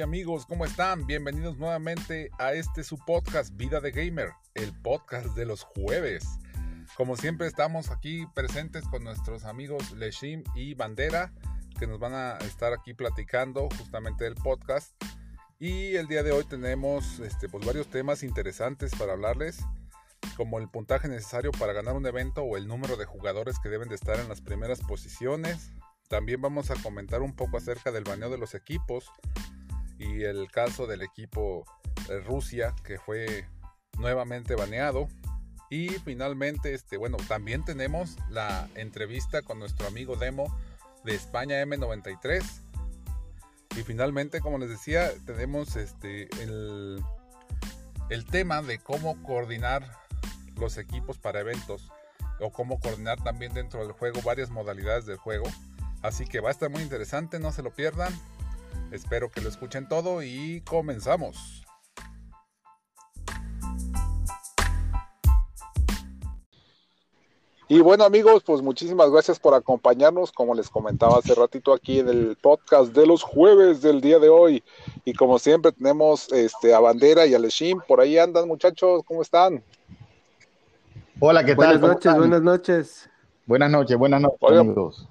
Amigos, ¿cómo están? Bienvenidos nuevamente a este su podcast Vida de Gamer, el podcast de los jueves. Como siempre estamos aquí presentes con nuestros amigos Leshim y Bandera, que nos van a estar aquí platicando justamente del podcast. Y el día de hoy tenemos este, pues, varios temas interesantes para hablarles, como el puntaje necesario para ganar un evento o el número de jugadores que deben de estar en las primeras posiciones. También vamos a comentar un poco acerca del baneo de los equipos y el caso del equipo de Rusia que fue nuevamente baneado. Y finalmente, este, bueno, también tenemos la entrevista con nuestro amigo Demo de España M93. Y finalmente, como les decía, tenemos este, el, el tema de cómo coordinar los equipos para eventos o cómo coordinar también dentro del juego varias modalidades del juego. Así que va a estar muy interesante, no se lo pierdan. Espero que lo escuchen todo y comenzamos. Y bueno amigos, pues muchísimas gracias por acompañarnos, como les comentaba hace ratito aquí en el podcast de los jueves del día de hoy. Y como siempre tenemos este, a Bandera y a Leshim, por ahí andan muchachos, ¿cómo están? Hola, ¿qué buenas tal? Noches, buenas noches, buenas noches. Buenas noches, Oigan, amigos.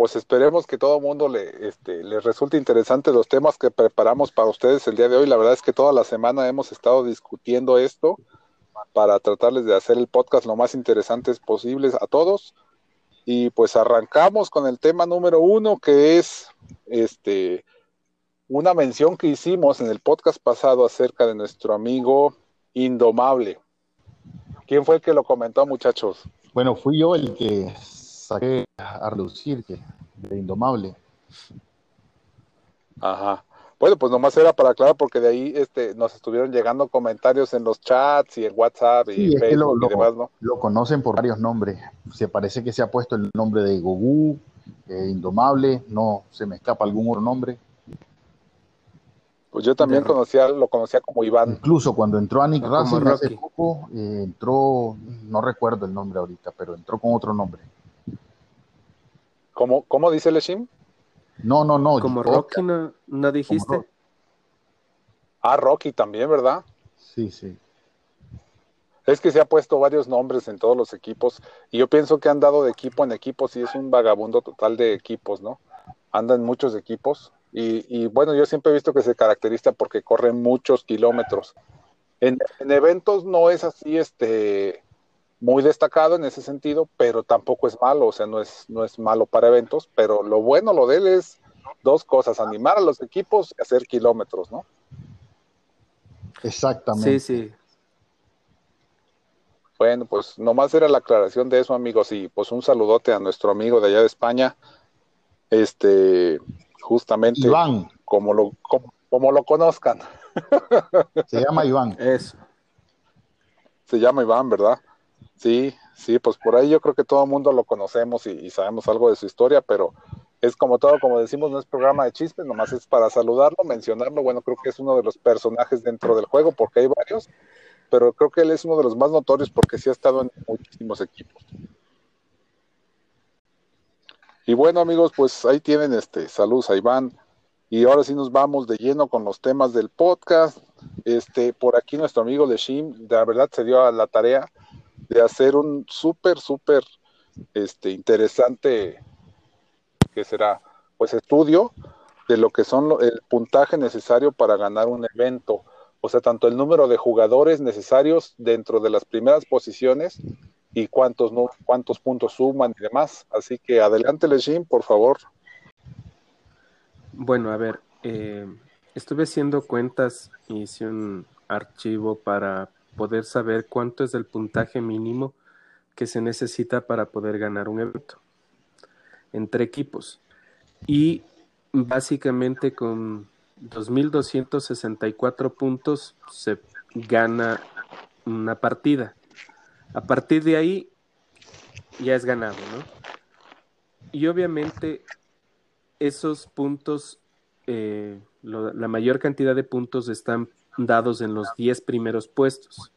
Pues esperemos que todo el mundo le, este, les resulte interesante los temas que preparamos para ustedes el día de hoy. La verdad es que toda la semana hemos estado discutiendo esto para tratarles de hacer el podcast lo más interesantes posibles a todos. Y pues arrancamos con el tema número uno, que es este una mención que hicimos en el podcast pasado acerca de nuestro amigo Indomable. ¿Quién fue el que lo comentó, muchachos? Bueno, fui yo el que saqué a reducir que de Indomable. Ajá. Bueno, pues nomás era para aclarar porque de ahí este, nos estuvieron llegando comentarios en los chats y en WhatsApp y Sí, es que Facebook lo, y demás, ¿no? lo conocen por varios nombres. Se parece que se ha puesto el nombre de Gogú, eh, Indomable, no se me escapa algún otro nombre. Pues yo también conocía, lo conocía como Iván. Incluso cuando entró a Nick Racing hace poco, eh, entró, no recuerdo el nombre ahorita, pero entró con otro nombre. ¿Cómo, cómo dice Leshim? No, no, no. como. Rocky, ¿no, no dijiste? Rocky. Ah, Rocky también, ¿verdad? Sí, sí. Es que se ha puesto varios nombres en todos los equipos y yo pienso que han dado de equipo en equipo, sí es un vagabundo total de equipos, ¿no? Anda en muchos equipos y, y bueno, yo siempre he visto que se caracteriza porque corre muchos kilómetros. En, en eventos no es así, este, muy destacado en ese sentido, pero tampoco es malo, o sea, no es, no es malo para eventos, pero lo bueno, lo de él es dos cosas, animar a los equipos y hacer kilómetros, ¿no? Exactamente. Sí, sí. Bueno, pues nomás era la aclaración de eso, amigos, y pues un saludote a nuestro amigo de allá de España, este, justamente Iván, como lo, como, como lo conozcan, se llama Iván. Eso. se llama Iván, ¿verdad? Sí, sí, pues por ahí yo creo que todo el mundo lo conocemos y, sabemos algo de su historia, pero es como todo, como decimos, no es programa de chistes, nomás es para saludarlo, mencionarlo, bueno, creo que es uno de los personajes dentro del juego, porque hay varios, pero creo que él es uno de los más notorios porque sí ha estado en muchísimos equipos. Y bueno, amigos, pues ahí tienen este, saludos a Iván. Y ahora sí nos vamos de lleno con los temas del podcast. Este, por aquí nuestro amigo de la verdad se dio a la tarea de hacer un súper, súper este, interesante, que será? Pues estudio de lo que son el puntaje necesario para ganar un evento. O sea, tanto el número de jugadores necesarios dentro de las primeras posiciones y cuántos, no, cuántos puntos suman y demás. Así que adelante, Leshim, por favor. Bueno, a ver, eh, estuve haciendo cuentas hice un archivo para poder saber cuánto es el puntaje mínimo que se necesita para poder ganar un evento entre equipos. Y básicamente con 2.264 puntos se gana una partida. A partir de ahí ya es ganado, ¿no? Y obviamente esos puntos, eh, la mayor cantidad de puntos están dados en los 10 primeros puestos.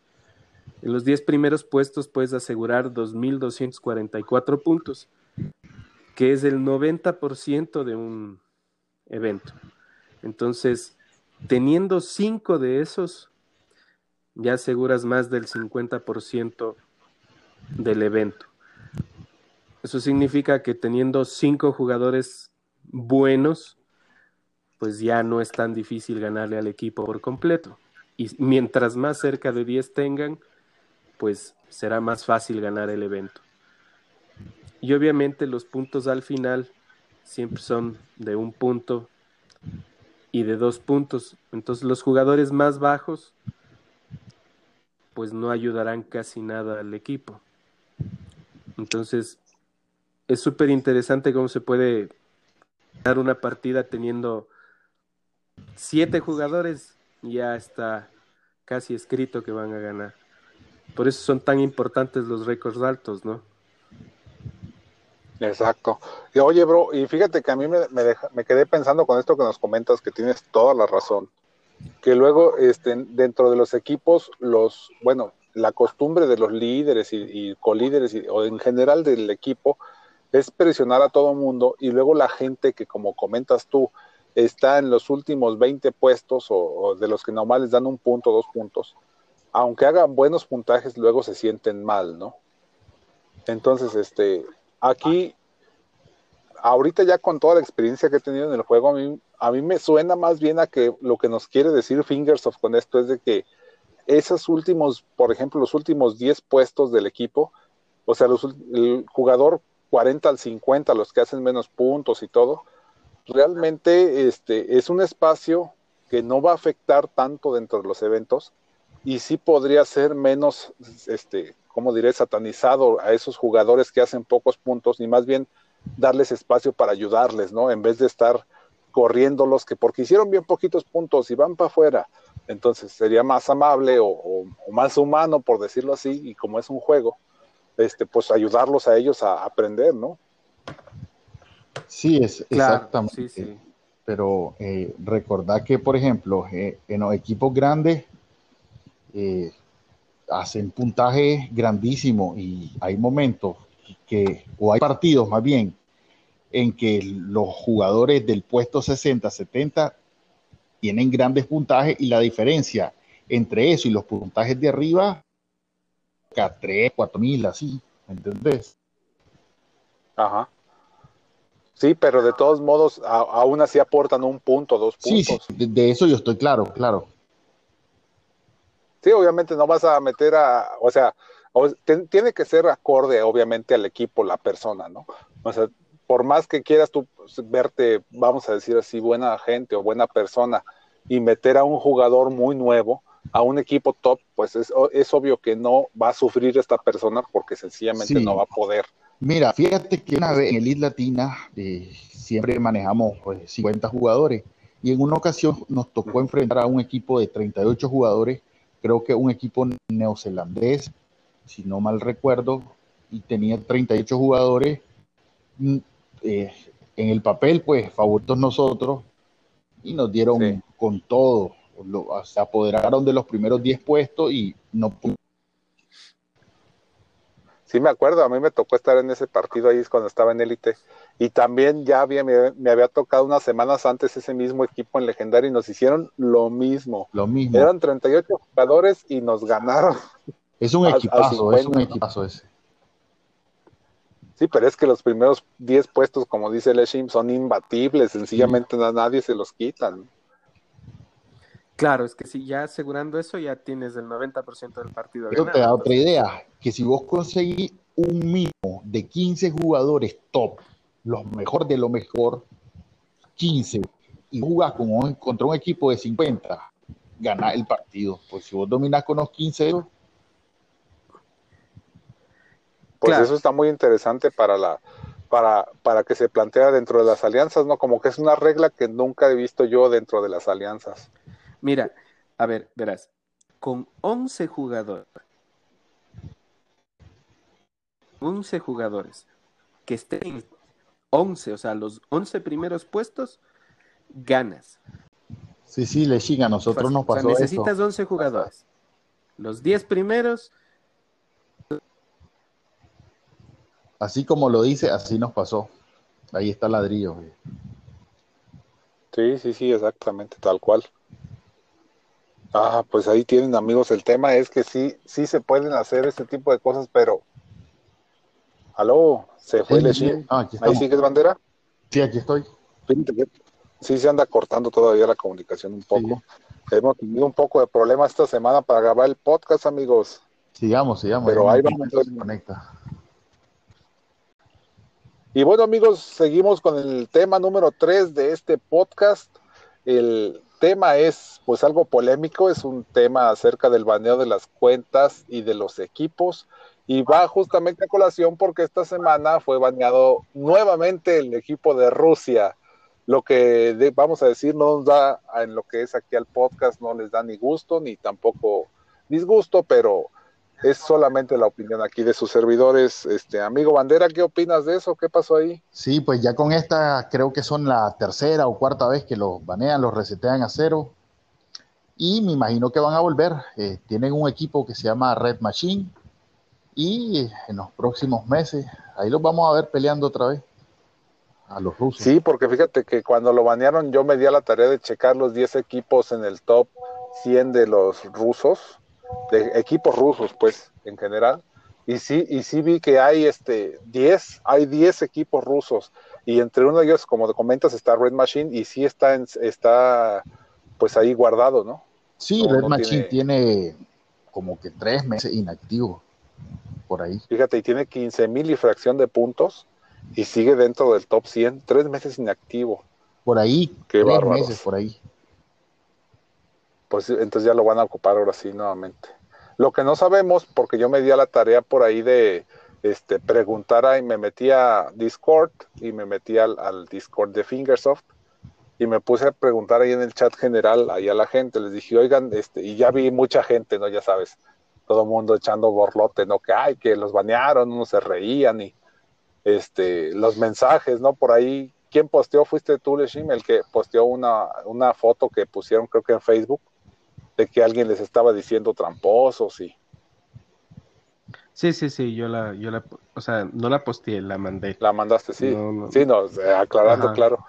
En los 10 primeros puestos puedes asegurar 2.244 puntos, que es el 90% de un evento. Entonces, teniendo 5 de esos, ya aseguras más del 50% del evento. Eso significa que teniendo 5 jugadores buenos, pues ya no es tan difícil ganarle al equipo por completo. Y mientras más cerca de 10 tengan, pues será más fácil ganar el evento. Y obviamente los puntos al final siempre son de un punto y de dos puntos. Entonces los jugadores más bajos pues no ayudarán casi nada al equipo. Entonces es súper interesante cómo se puede dar una partida teniendo siete jugadores y ya está casi escrito que van a ganar. Por eso son tan importantes los récords altos, ¿no? Exacto. Y oye, bro, y fíjate que a mí me, me, quedé pensando con esto que nos comentas, que tienes toda la razón. Que luego, este, dentro de los equipos, los, bueno, la costumbre de los líderes y, y colíderes o en general del equipo es presionar a todo mundo y luego la gente que, como comentas tú, está en los últimos 20 puestos o, de los que normal les dan un punto, dos puntos, aunque hagan buenos puntajes, luego se sienten mal, ¿no? Entonces, este, Aquí, ahorita ya con toda la experiencia que he tenido en el juego, a mí, a me suena más bien a que lo que nos quiere decir Fingersoft con esto es de que esos últimos, por ejemplo, los últimos 10 puestos del equipo, o sea, el jugador 40 al 50, los que hacen menos puntos y todo, realmente este, es un espacio que no va a afectar tanto dentro de los eventos y sí podría ser menos este, como diré, satanizado a esos jugadores que hacen pocos puntos, ni más bien darles espacio para ayudarles, ¿no? En vez de estar corriéndolos que porque hicieron bien poquitos puntos y van para afuera, entonces sería más amable o, más humano, por decirlo así, y como es un juego, este, pues ayudarlos a ellos a aprender, ¿no? Sí, es exactamente. Pero eh, recordad que, por ejemplo, eh, en los equipos grandes, eh, hacen puntaje grandísimo y hay momentos que, o hay partidos más bien, en que los jugadores del puesto 60, 70 tienen grandes puntajes y la diferencia entre eso y los puntajes de arriba, a 3, 4 mil, así, ¿me entendés? Ajá. Sí, pero de todos modos, aún así aportan un punto, dos puntos. Sí, sí, de eso yo estoy claro, claro. Sí, obviamente no vas a meter a, o sea, tiene que ser acorde, obviamente, al equipo, la persona, ¿no? O sea, por más que quieras tú pues, verte, vamos a decir así, buena gente o buena persona y meter a un jugador muy nuevo a un equipo top, pues es, obvio que no va a sufrir esta persona porque sencillamente no va a poder. Mira, fíjate que una vez en el Isla Latina eh, siempre manejamos pues, 50 jugadores y en una ocasión nos tocó enfrentar a un equipo de 38 jugadores creo que un equipo neozelandés, si no mal recuerdo, y tenía 38 jugadores. Mm, eh, en el papel, pues, favoritos nosotros, y nos dieron con todo. se apoderaron de los primeros 10 puestos y no Sí, me acuerdo, a mí me tocó estar en ese partido ahí cuando estaba en élite. Y también ya había, me, había tocado unas semanas antes ese mismo equipo en legendario y nos hicieron lo mismo. Lo mismo. Eran 38 jugadores y nos ganaron. Es un equipazo, es un equipazo ese. Sí, pero es que los primeros 10 puestos, como dice Leshim, son imbatibles, sencillamente a nadie se los quitan. Claro, es que si ya asegurando eso, ya tienes el 90% del partido. Te da otra idea, que si vos conseguís un mínimo de 15 jugadores top, los mejor de lo mejor, 15, y jugás con contra un equipo de 50, ganás el partido. Pues si vos dominás con los 15, pues eso está muy interesante para la para, para que se plantea dentro de las alianzas, ¿no? Como que es una regla que nunca he visto yo dentro de las alianzas. Mira, a ver, verás, con 11 jugadores, 11 jugadores que estén 11, o sea, los 11 primeros puestos, ganas. Sí, sí, le a nosotros nos pasó o sea, necesitas 11 jugadores. Los 10 primeros. Así como lo dice, así nos pasó. Ahí está el ladrillo. Sí, sí, sí, exactamente, tal cual. Ah, pues ahí tienen amigos. El tema es que sí, sí se pueden hacer este tipo de cosas, pero. Aló, se fue sí, ah, ¿Ahí sigues bandera? Sí, aquí estoy. Sí, se anda cortando todavía la comunicación un poco. Hemos tenido un poco de problemas esta semana para grabar el podcast, amigos. Sigamos, sigamos. Pero ahí vamos. A conecta. Y bueno, amigos, seguimos con el tema número 3 de este podcast. El tema es pues algo polémico, es un tema acerca del baneo de las cuentas y de los equipos y va justamente a colación porque esta semana fue baneado nuevamente el equipo de Rusia. Lo que vamos a decir no nos da en lo que es aquí al podcast, no les da ni gusto ni tampoco disgusto, pero es solamente la opinión aquí de sus servidores. Este amigo Bandera, ¿qué opinas de eso? ¿Qué pasó ahí? Sí, pues ya con esta creo que son la tercera o cuarta vez que los banean, los resetean a cero. Y me imagino que van a volver. Eh, tienen un equipo que se llama Red Machine. Y en los próximos meses, ahí los vamos a ver peleando otra vez a los rusos. Sí, porque fíjate que cuando lo banearon yo me di a la tarea de checar los 10 equipos en el top 100 de los rusos de equipos rusos, pues, en general. Y sí, y sí vi que hay este 10, hay 10 equipos rusos. Y entre uno de ellos, como te comentas, está Red Machine y sí está, en, está pues ahí guardado, ¿no? Sí, Red Machine tiene... como que tres meses inactivo por ahí. Fíjate, y tiene 15 mil y fracción de puntos y sigue dentro del top 100, tres meses inactivo. Por ahí, Qué tres meses por ahí pues entonces ya lo van a ocupar ahora sí nuevamente. Lo que no sabemos, porque yo me di a la tarea por ahí de este, preguntar ahí, me metí a Discord y me metí al, Discord de Fingersoft y me puse a preguntar ahí en el chat general ahí a la gente, les dije, oigan, este, y ya vi mucha gente, ¿no? Ya sabes, todo el mundo echando borlote, ¿no? Que ay, que los banearon, unos se reían y este, los mensajes, ¿no? Por ahí, ¿quién posteó? Fuiste tú, Leshim, el que posteó una, una foto que pusieron creo que en Facebook de que alguien les estaba diciendo tramposos y... Sí, sí, sí, yo la, yo la, o sea, no la posteé, la mandé. La mandaste, sí. Sí, no, aclarando, claro.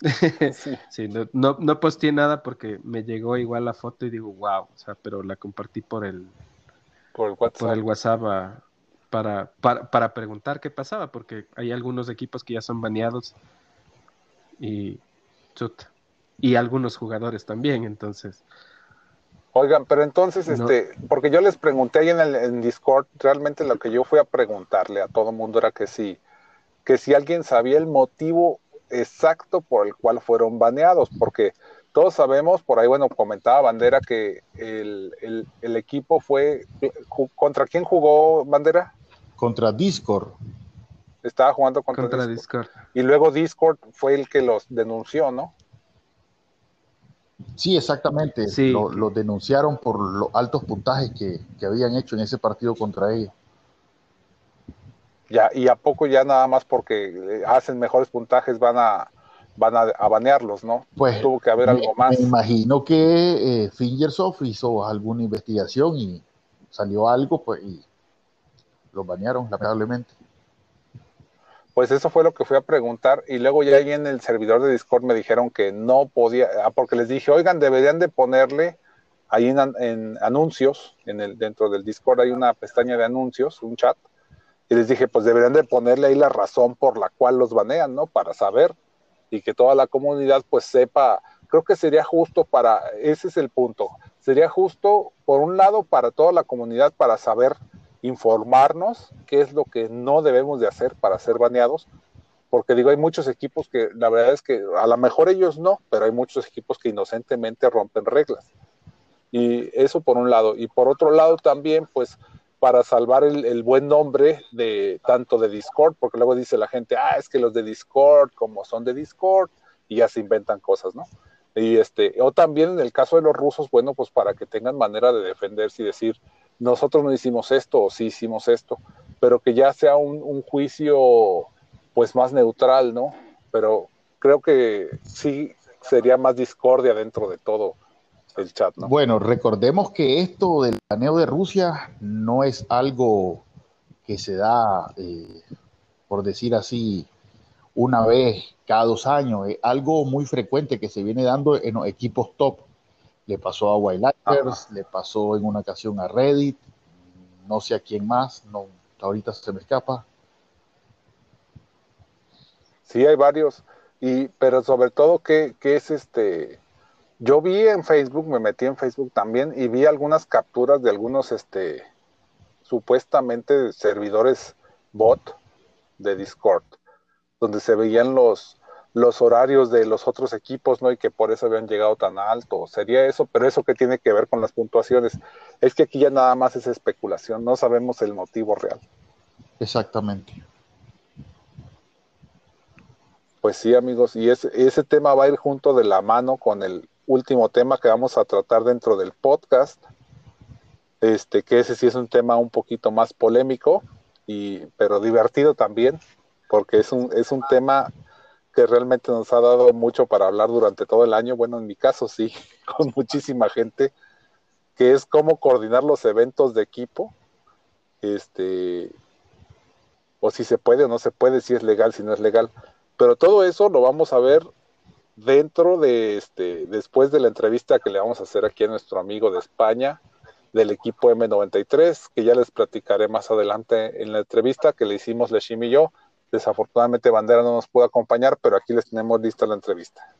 sí, no, no, posteé nada porque me llegó igual la foto y digo, wow, o sea, pero la compartí por el, por el WhatsApp, por el WhatsApp para, para, para preguntar qué pasaba, porque hay algunos equipos que ya son baneados y chuta, y algunos jugadores también, entonces Oigan, pero entonces, este, porque yo les pregunté ahí en el Discord, realmente lo que yo fui a preguntarle a todo el mundo era que si, que si alguien sabía el motivo exacto por el cual fueron baneados, porque todos sabemos, por ahí, bueno, comentaba Bandera que el, equipo fue, ¿contra quién jugó Bandera? Contra Discord. Estaba jugando contra, Discord. Y luego Discord fue el que los denunció, ¿no? Sí, exactamente. Lo, denunciaron por los altos puntajes que, habían hecho en ese partido contra ellos. Ya, y a poco ya nada más porque hacen mejores puntajes van a van a, banearlos, ¿no? Pues tuvo que haber algo más. Me imagino que eh, Fingersoft hizo alguna investigación y salió algo, pues, y los banearon, lamentablemente. Pues eso fue lo que fui a preguntar y luego ya ahí en el servidor de Discord me dijeron que no podía, ah, porque les dije, oigan, deberían de ponerle ahí en, anuncios, en el, dentro del Discord hay una pestaña de anuncios, un chat, y les dije, pues deberían de ponerle ahí la razón por la cual los banean, ¿no? Para saber y que toda la comunidad pues sepa, creo que sería justo para, ese es el punto, sería justo por un lado para toda la comunidad para saber informarnos qué es lo que no debemos de hacer para ser baneados, porque digo, hay muchos equipos que la verdad es que a lo mejor ellos no, pero hay muchos equipos que inocentemente rompen reglas. Y eso por un lado. Y por otro lado también, pues para salvar el, buen nombre de tanto de Discord, porque luego dice la gente, ah, es que los de Discord, como son de Discord, y ya se inventan cosas, ¿no? Y este, o también en el caso de los rusos, bueno, pues para que tengan manera de defenderse y decir, nosotros no hicimos esto o sí hicimos esto, pero que ya sea un, juicio pues más neutral, ¿no? Pero creo que sí sería más discordia dentro de todo el chat, ¿no? Bueno, recordemos que esto del planeo de Rusia no es algo que se da, eh, por decir así, una vez cada dos años, es algo muy frecuente que se viene dando en equipos top. Le pasó a Wildlighters, le pasó en una ocasión a Reddit, no sé a quién más, no, ahorita se me escapa. Sí, hay varios, y, pero sobre todo que, que es este, yo vi en Facebook, me metí en Facebook también y vi algunas capturas de algunos, este, supuestamente servidores bot de Discord, donde se veían los, los horarios de los otros equipos, ¿no? Y que por eso habían llegado tan alto. Sería eso, pero eso que tiene que ver con las puntuaciones. Es que aquí ya nada más es especulación, no sabemos el motivo real. Exactamente. Pues sí, amigos, y ese, ese tema va a ir junto de la mano con el último tema que vamos a tratar dentro del podcast, este, que ese sí es un tema un poquito más polémico, y, pero divertido también, porque es un, es un tema realmente nos ha dado mucho para hablar durante todo el año, bueno, en mi caso sí, con muchísima gente, que es cómo coordinar los eventos de equipo, este, o si se puede o no se puede, si es legal, si no es legal. Pero todo eso lo vamos a ver dentro de este, después de la entrevista que le vamos a hacer aquí a nuestro amigo de España, del equipo M93, que ya les platicaré más adelante en la entrevista que le hicimos Leshim y yo. Desafortunadamente Bandera no nos pudo acompañar, pero aquí les tenemos lista la entrevista.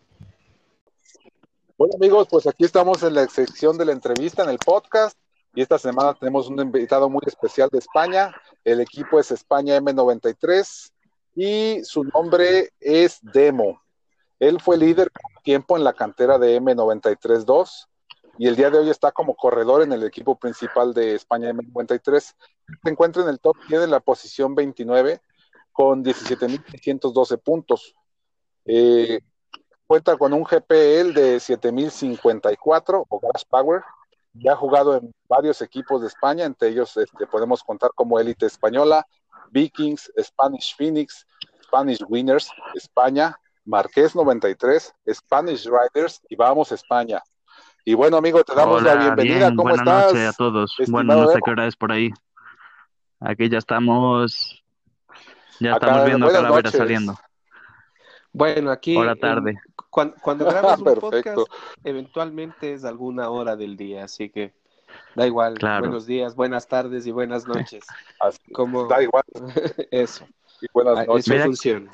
Bueno amigos, pues aquí estamos en la sección de la entrevista en el podcast y esta semana tenemos un invitado muy especial de España. El equipo es España M93 y su nombre es Demo. Él fue líder por tiempo en la cantera de M93-2 y el día de hoy está como corredor en el equipo principal de España M93. Se encuentra en el top 10 de la posición 29 con 17.612 puntos. Eh, cuenta con un GPL de 7.054 o Gas Power. Ya ha jugado en varios equipos de España, entre ellos este, podemos contar como Élite Española, Vikings, Spanish Phoenix, Spanish Winners, España, Marqués 93, Spanish Riders y vamos a España. Y bueno, amigo, te damos la bienvenida. ¿Cómo buenas estás? Noches a todos. Buenas noches, ¿qué hora es por ahí? Aquí ya estamos. Ya estamos viendo calaveras saliendo. Bueno, aquí. Hora tarde. cuando, cuando grabas un podcast, eventualmente es alguna hora del día, así que da igual. Buenos días, buenas tardes y buenas noches. Como... Da igual. Eso. Y buenas noches. Eso funciona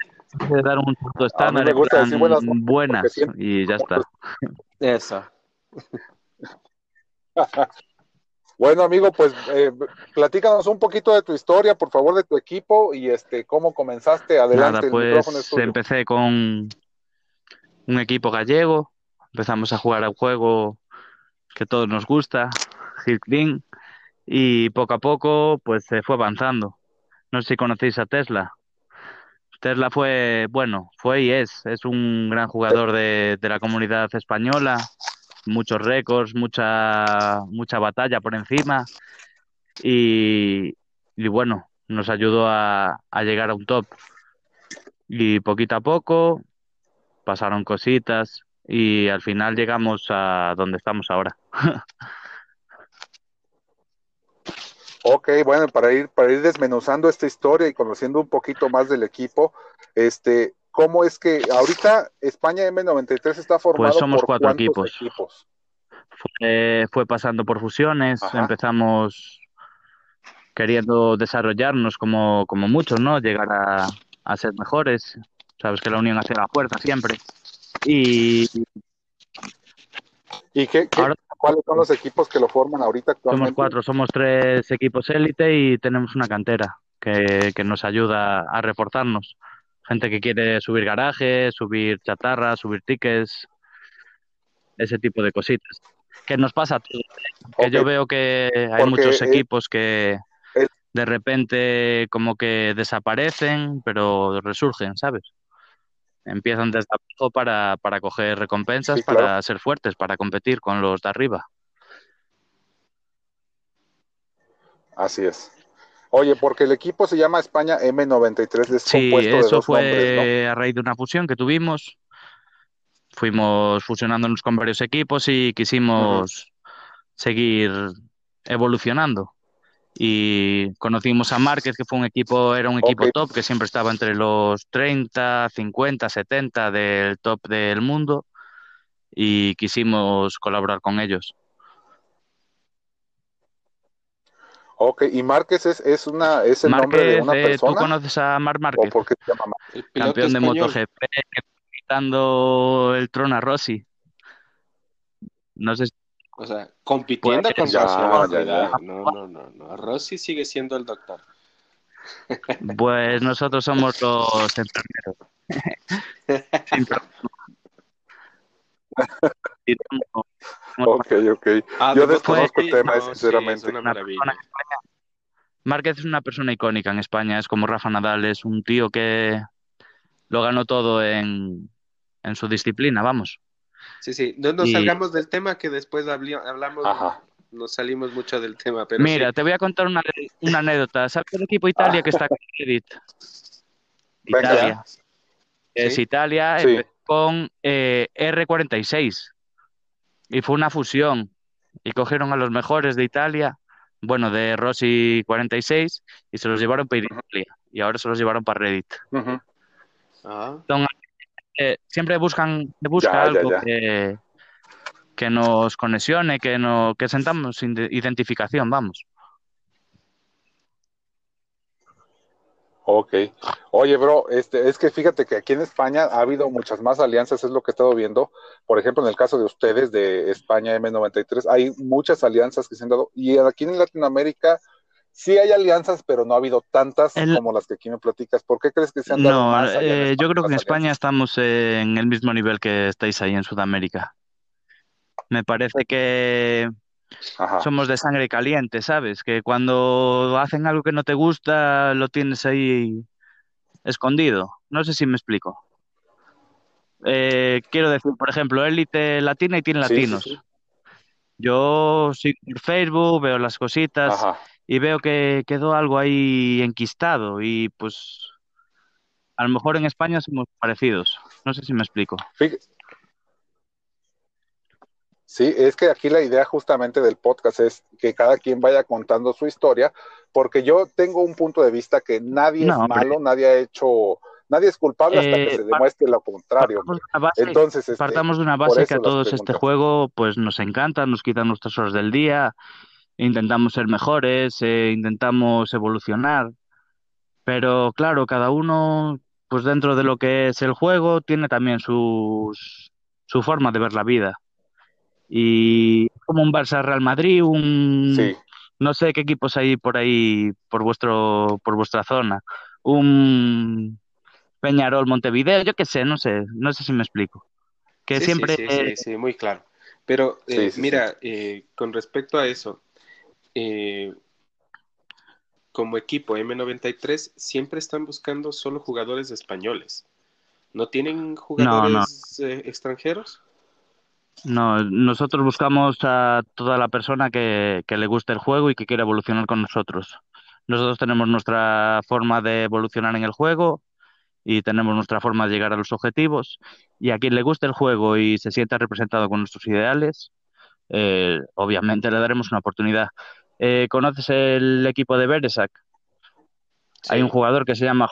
de dar un punto estándar de buenas, buenas y ya está. Eso. Bueno, amigo, pues eh, platícanos un poquito de tu historia, por favor, de tu equipo y este cómo comenzaste. Adelante. Nada, pues empecé con un equipo gallego, empezamos a jugar a un juego que todos nos gusta, Hit Green, y poco a poco pues se fue avanzando. No sé si conocéis a Tesla. Tesla fue, bueno, fue y es, es un gran jugador de, la comunidad española, muchos récords, mucha, mucha batalla por encima y, bueno, nos ayudó a, a, llegar a un top. Y poquito a poco pasaron cositas y al final llegamos a donde estamos ahora. Ok, bueno, para ir, para ir desmenuzando esta historia y conociendo un poquito más del equipo, este, ¿cómo es que ahorita España M93 está formado pues somos cuatro equipos. Fue, pasando por fusiones, empezamos queriendo desarrollarnos como, como muchos, ¿no? Llegar a, ser mejores. Sabes que la unión hace la fuerza siempre. Y, ¿Y qué, ¿Cuáles son los equipos que lo forman ahorita actualmente? Somos cuatro, somos tres equipos élite y tenemos una cantera que, nos ayuda a reforzarnos. Gente que quiere subir garajes, subir chatarra, subir tickets, ese tipo de cositas. Que nos pasa a todos. ¿eh? Que yo veo que hay muchos equipos que, de repente como que desaparecen, pero resurgen, ¿sabes? Empiezan desde abajo para, para coger recompensas, para ser fuertes, para competir con los de arriba. Así es. Oye, porque el equipo se llama España M93. sí, eso fue a raíz de una fusión que tuvimos. Fuimos fusionándonos con varios equipos y quisimos seguir evolucionando. Y conocimos a Márquez, que fue un equipo, era un equipo top, que siempre estaba entre los 30, 50, 70 del top del mundo. Y quisimos colaborar con ellos. Ok, y Márquez es, es, una, es el nombre de una persona. ¿Tú conoces a Mar Márquez? ¿O se llama Márquez? El Campeón de MotoGP, quitando el trono a Rossi. No sé si... O sea, compitiendo con Rossi. No, no, no, no. Rossi sigue siendo el doctor. Pues nosotros somos los enfermeros. ok, ok. Ah, Yo desconozco el tema, sinceramente. Márquez es una persona icónica en España, es como Rafa Nadal, es un tío que lo ganó todo en, su disciplina, vamos. Sí, sí, no nos salgamos del tema que después hablamos, nos salimos mucho del tema. Pero Mira, te voy a contar una, anécdota. ¿Sabes el equipo Italia que está con Reddit? Italia. Es Italia, con eh, R46 y fue una fusión y cogieron a los mejores de Italia, bueno, de Rossi 46 y se los llevaron para Italia y ahora se los llevaron para Reddit. Ah. Eh, siempre buscan, busca algo Que, que nos conexione, que, no, que sentamos identificación, vamos. Ok. Oye, bro, este, es que fíjate que aquí en España ha habido muchas más alianzas, es lo que he estado viendo. Por ejemplo, en el caso de ustedes de España M93, hay muchas alianzas que se han dado. Y aquí en Latinoamérica sí hay alianzas, pero no ha habido tantas como las que aquí me platicas. ¿Por qué crees que se han dado no, más? Eh, yo creo que en España estamos en el mismo nivel que estáis ahí en Sudamérica. Me parece que somos de sangre caliente, ¿sabes? Que cuando hacen algo que no te gusta, lo tienes ahí escondido. No sé si me explico. Eh, quiero decir, por ejemplo, élite latina y tiene latinos. Yo sigo por Facebook, veo las cositas y veo que quedó algo ahí enquistado y pues a lo mejor en España somos parecidos. No sé si me explico. Sí, es que aquí la idea justamente del podcast es que cada quien vaya contando su historia, porque yo tengo un punto de vista que nadie es malo, nadie ha hecho, nadie es culpable hasta que eh, se demuestre lo contrario. Entonces, este, partamos de una base que a todos este juego pues nos encanta, nos quita nuestras horas del día, intentamos ser mejores, eh, intentamos evolucionar, pero claro, cada uno pues dentro de lo que es el juego tiene también sus, su forma de ver la vida y como un Barça Real Madrid, un no sé qué equipos hay por ahí por vuestro por vuestra zona, un Peñarol Montevideo, yo qué sé, no sé, no sé si me explico. Que siempre sí, sí, muy claro. Pero eh, mira, eh, con respecto a eso, eh, como equipo M93 siempre están buscando solo jugadores españoles. ¿No tienen jugadores extranjeros? No, nosotros buscamos a toda la persona que, que le guste el juego y que quiera evolucionar con nosotros. Nosotros tenemos nuestra forma de evolucionar en el juego y tenemos nuestra forma de llegar a los objetivos. Y a quien le guste el juego y se sienta representado con nuestros ideales, eh, obviamente le daremos una oportunidad. Eh, ¿Conoces el equipo de Beresac? Hay un jugador que se llama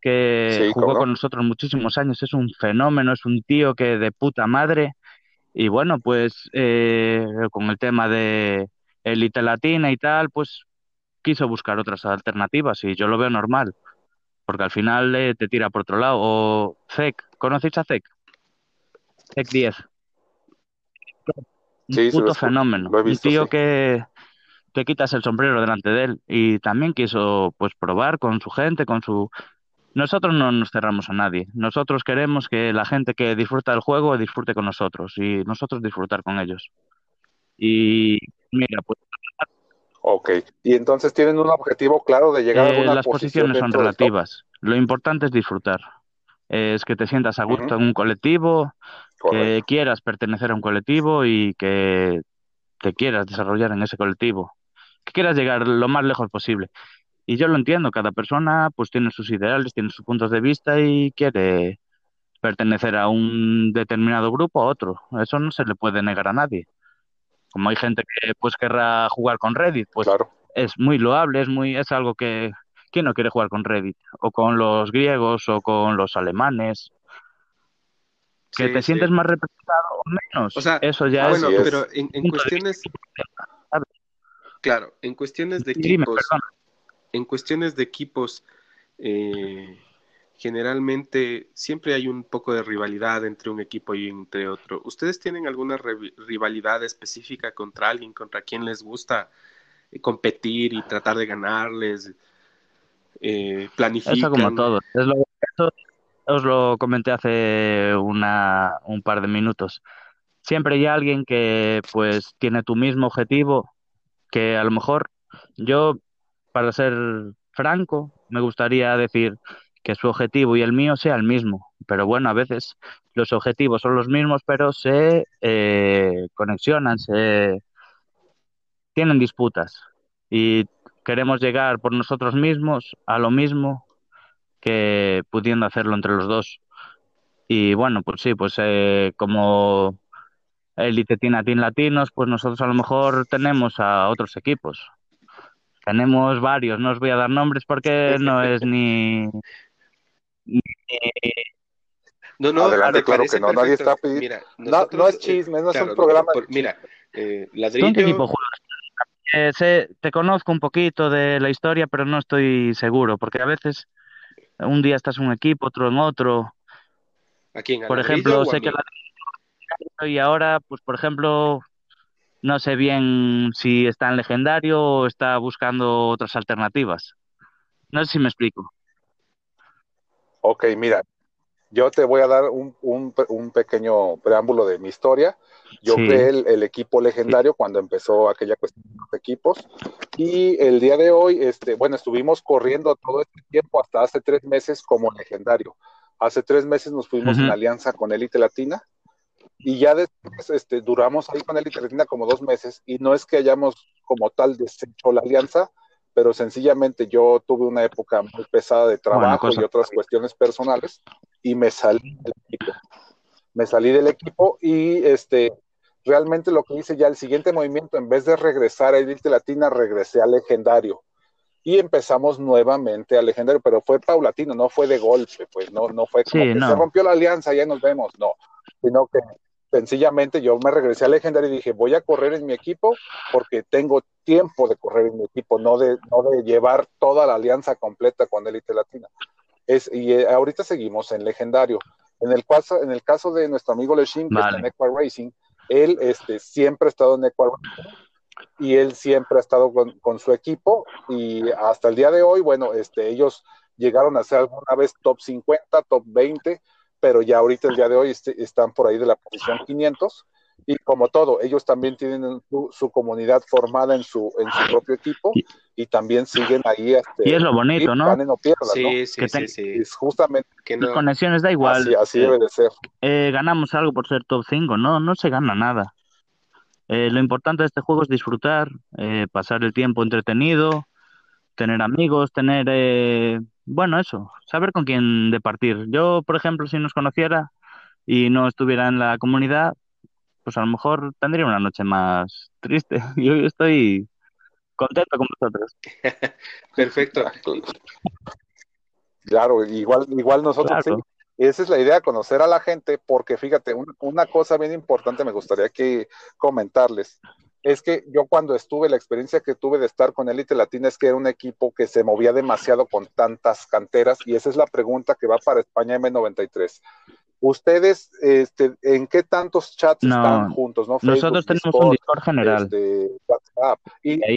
que jugó con nosotros muchísimos años, es un fenómeno, es un tío que de puta madre y bueno, pues eh, con el tema de élite latina y tal, pues quiso buscar otras alternativas y yo lo veo normal, porque al final eh, te tira por otro lado. O CEC, ¿conocéis a CEC? CEC 10. Un puto fenómeno. un tío que te quitas el sombrero delante de él y también quiso pues probar con su gente, con su nosotros no nos cerramos a nadie. Nosotros queremos que la gente que disfruta del juego disfrute con nosotros y nosotros disfrutar con ellos. Y mira, pues Ok, y entonces tienen un objetivo claro de llegar a eh, una Las posiciones son relativas. Lo importante es disfrutar. Es que te sientas a gusto en un colectivo, que quieras pertenecer a un colectivo y que te quieras desarrollar en ese colectivo, que quieras llegar lo más lejos posible. Y yo lo entiendo, cada persona pues tiene sus ideales, tiene sus puntos de vista y quiere pertenecer a un determinado grupo o a otro. Eso no se le puede negar a nadie. Como hay gente que pues querrá jugar con Reddit, pues es muy loable, es muy es algo que quién no quiere jugar con Reddit o con los griegos o con los alemanes. Que te sientes más representado o menos. O sea, eso ya bueno, pero en, cuestiones Claro, en cuestiones de equipos, en cuestiones de equipos, eh, generalmente siempre hay un poco de rivalidad entre un equipo y entre otro. ¿Ustedes tienen alguna rivalidad específica contra alguien, contra quien les gusta eh, competir y tratar de ganarles? Eh, planifican. Eso como todo. os lo comenté hace una, un par de minutos. Siempre hay alguien que pues tiene tu mismo objetivo, que a lo mejor yo para ser franco, me gustaría decir que su objetivo y el mío sea el mismo. Pero bueno, a veces los objetivos son los mismos, pero se eh, conexionan, se tienen disputas. Y queremos llegar por nosotros mismos a lo mismo que pudiendo hacerlo entre los dos. Y bueno, pues sí, pues eh, como Elite Team Latinos, pues nosotros a lo mejor tenemos a otros equipos. Tenemos varios, no os voy a dar nombres porque no es ni... No, no, Adelante, claro que no, nadie está pidiendo... no, es eh, chisme, no es un programa... mira, eh, ladrillo... ¿Qué tipo eh, sé, te conozco un poquito de la historia, pero no estoy seguro, porque a veces un día estás en un equipo, otro en otro. ¿A Por ejemplo, sé que la... y ahora, pues por ejemplo, no sé bien si está en legendario o está buscando otras alternativas. No sé si me explico. Ok, mira, yo te voy a dar un, un, pequeño preámbulo de mi historia. Yo creé el, equipo legendario cuando empezó aquella cuestión de los equipos. Y el día de hoy, este, bueno, estuvimos corriendo todo este tiempo hasta hace tres meses como legendario. Hace tres meses nos fuimos en alianza con Elite Latina y ya después este, duramos ahí con él y como dos meses y no es que hayamos como tal deshecho la alianza, pero sencillamente yo tuve una época muy pesada de trabajo y otras cuestiones personales y me salí del equipo. Me salí del equipo y este realmente lo que hice ya el siguiente movimiento, en vez de regresar a Elite Latina, regresé al legendario. Y empezamos nuevamente al legendario, pero fue paulatino, no fue de golpe, pues no, no fue como que se rompió la alianza, ya nos vemos, no, sino que sencillamente yo me regresé al legendario y dije, voy a correr en mi equipo porque tengo tiempo de correr en mi equipo, no de, no de llevar toda la alianza completa con Elite Latina. Es, y eh, ahorita seguimos en legendario. En el, caso, en el caso de nuestro amigo Leshin, que está en Equal Racing, él este, siempre ha estado en Equal Racing y él siempre ha estado con, con, su equipo y hasta el día de hoy, bueno, este, ellos llegaron a ser alguna vez top 50, top 20, pero ya ahorita el día de hoy este, están por ahí de la posición 500 y como todo, ellos también tienen su, comunidad formada en su, en su propio equipo y también siguen ahí. Este, y es lo bonito, ¿no? sí, sí, sí, sí, Es justamente. Que Las conexiones da igual. Así, debe de ser. Eh, ganamos algo por ser top 5, no, no se gana nada. Eh, lo importante de este juego es disfrutar, eh, pasar el tiempo entretenido, tener amigos, tener bueno, eso, saber con quién departir. Yo, por ejemplo, si nos conociera y no estuviera en la comunidad, pues a lo mejor tendría una noche más triste. Yo estoy contento con vosotros. Perfecto. Claro, igual, igual nosotros sí. Esa es la idea, conocer a la gente, porque fíjate, una cosa bien importante me gustaría que comentarles es que yo cuando estuve, la experiencia que tuve de estar con Elite Latina es que era un equipo que se movía demasiado con tantas canteras y esa es la pregunta que va para España M93. ¿Ustedes este, en qué tantos chats están juntos? ¿no? nosotros tenemos un Discord general. Este, WhatsApp. Y, ahí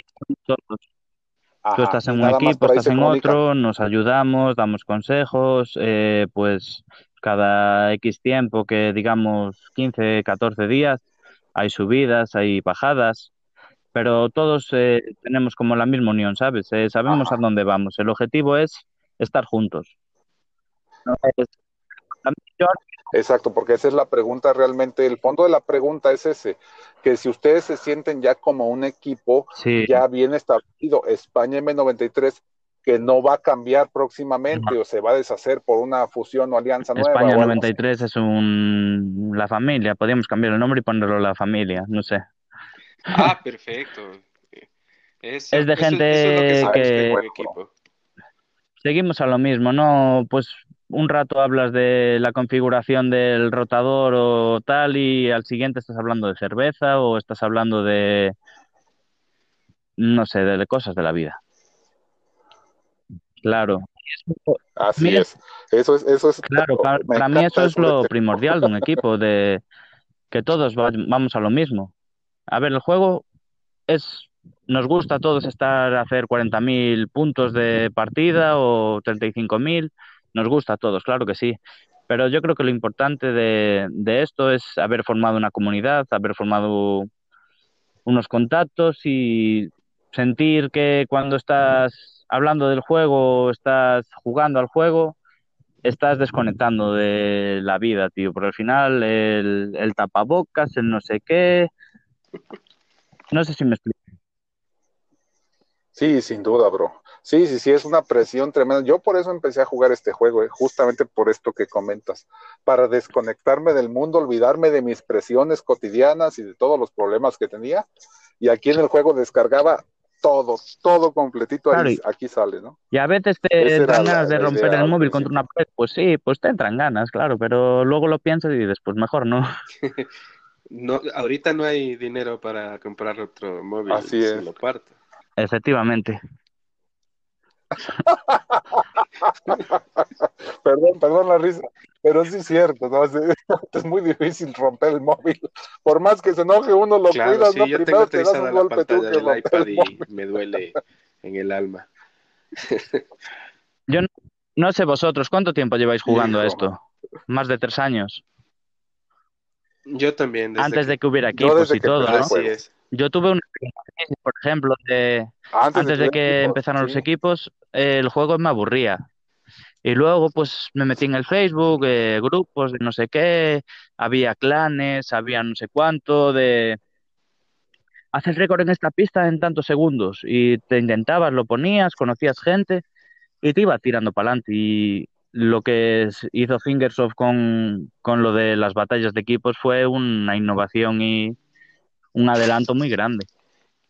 Tú estás en un equipo, estás en otro, nos ayudamos, damos consejos, eh, pues cada X tiempo, que digamos 15, 14 días, hay subidas, hay bajadas pero todos eh, tenemos como la misma unión, ¿sabes? Eh, sabemos a dónde vamos. El objetivo es estar juntos. Exacto, porque esa es la pregunta realmente, el fondo de la pregunta es ese, que si ustedes se sienten ya como un equipo ya bien establecido, España M93, que no va a cambiar próximamente o se va a deshacer por una fusión o alianza nueva. España 93 es un, la familia, podríamos cambiar el nombre y ponerlo la familia, no sé. Ah, perfecto. es de gente que, seguimos a lo mismo, ¿no? Pues un rato hablas de la configuración del rotador o tal y al siguiente estás hablando de cerveza o estás hablando de, no sé, de, cosas de la vida. Claro. Así es. Eso es, eso es. Claro, para, mí eso es lo primordial de un equipo, de que todos vamos a lo mismo. A ver, el juego es nos gusta a todos estar a hacer 40.000 puntos de partida o 35.000 nos gusta a todos, claro que sí. Pero yo creo que lo importante de, esto es haber formado una comunidad, haber formado unos contactos y sentir que cuando estás hablando del juego, estás jugando al juego, estás desconectando de la vida, tío. Por al final, el, el tapabocas, el no sé qué. No sé si me explico. Sí, sin duda, bro. Sí, sí, sí, es una presión tremenda. Yo por eso empecé a jugar este juego, eh, justamente por esto que comentas, para desconectarme del mundo, olvidarme de mis presiones cotidianas y de todos los problemas que tenía. Y aquí en el juego descargaba todo, todo completito, aquí sale, ¿no? Y a veces te entran ganas de romper el móvil contra una pared, pues sí, pues te entran ganas, claro, pero luego lo piensas y dices, pues mejor no. no ahorita no hay dinero para comprar otro móvil. Así es. Lo parto. Efectivamente. perdón, perdón la risa, pero sí es cierto, ¿no? es, muy difícil romper el móvil. Por más que se enoje uno, lo claro, cuidas, sí, ¿no? Yo Primero te das un golpe tú del iPad y me duele en el alma. yo no, sé vosotros, ¿cuánto tiempo lleváis jugando a esto? Más de tres años. Yo también. Antes de que hubiera equipos y todo, ¿no? Así es. Yo tuve una por ejemplo, de, antes, de que empezaran los equipos, el juego me aburría. Y luego, pues me metí en el Facebook, eh, grupos de no sé qué, había clanes, había no sé cuánto, de hacer récord en esta pista en tantos segundos. Y te intentabas, lo ponías, conocías gente y te iba tirando para adelante. Y lo que hizo Fingersoft con, con lo de las batallas de equipos fue una innovación y un adelanto muy grande.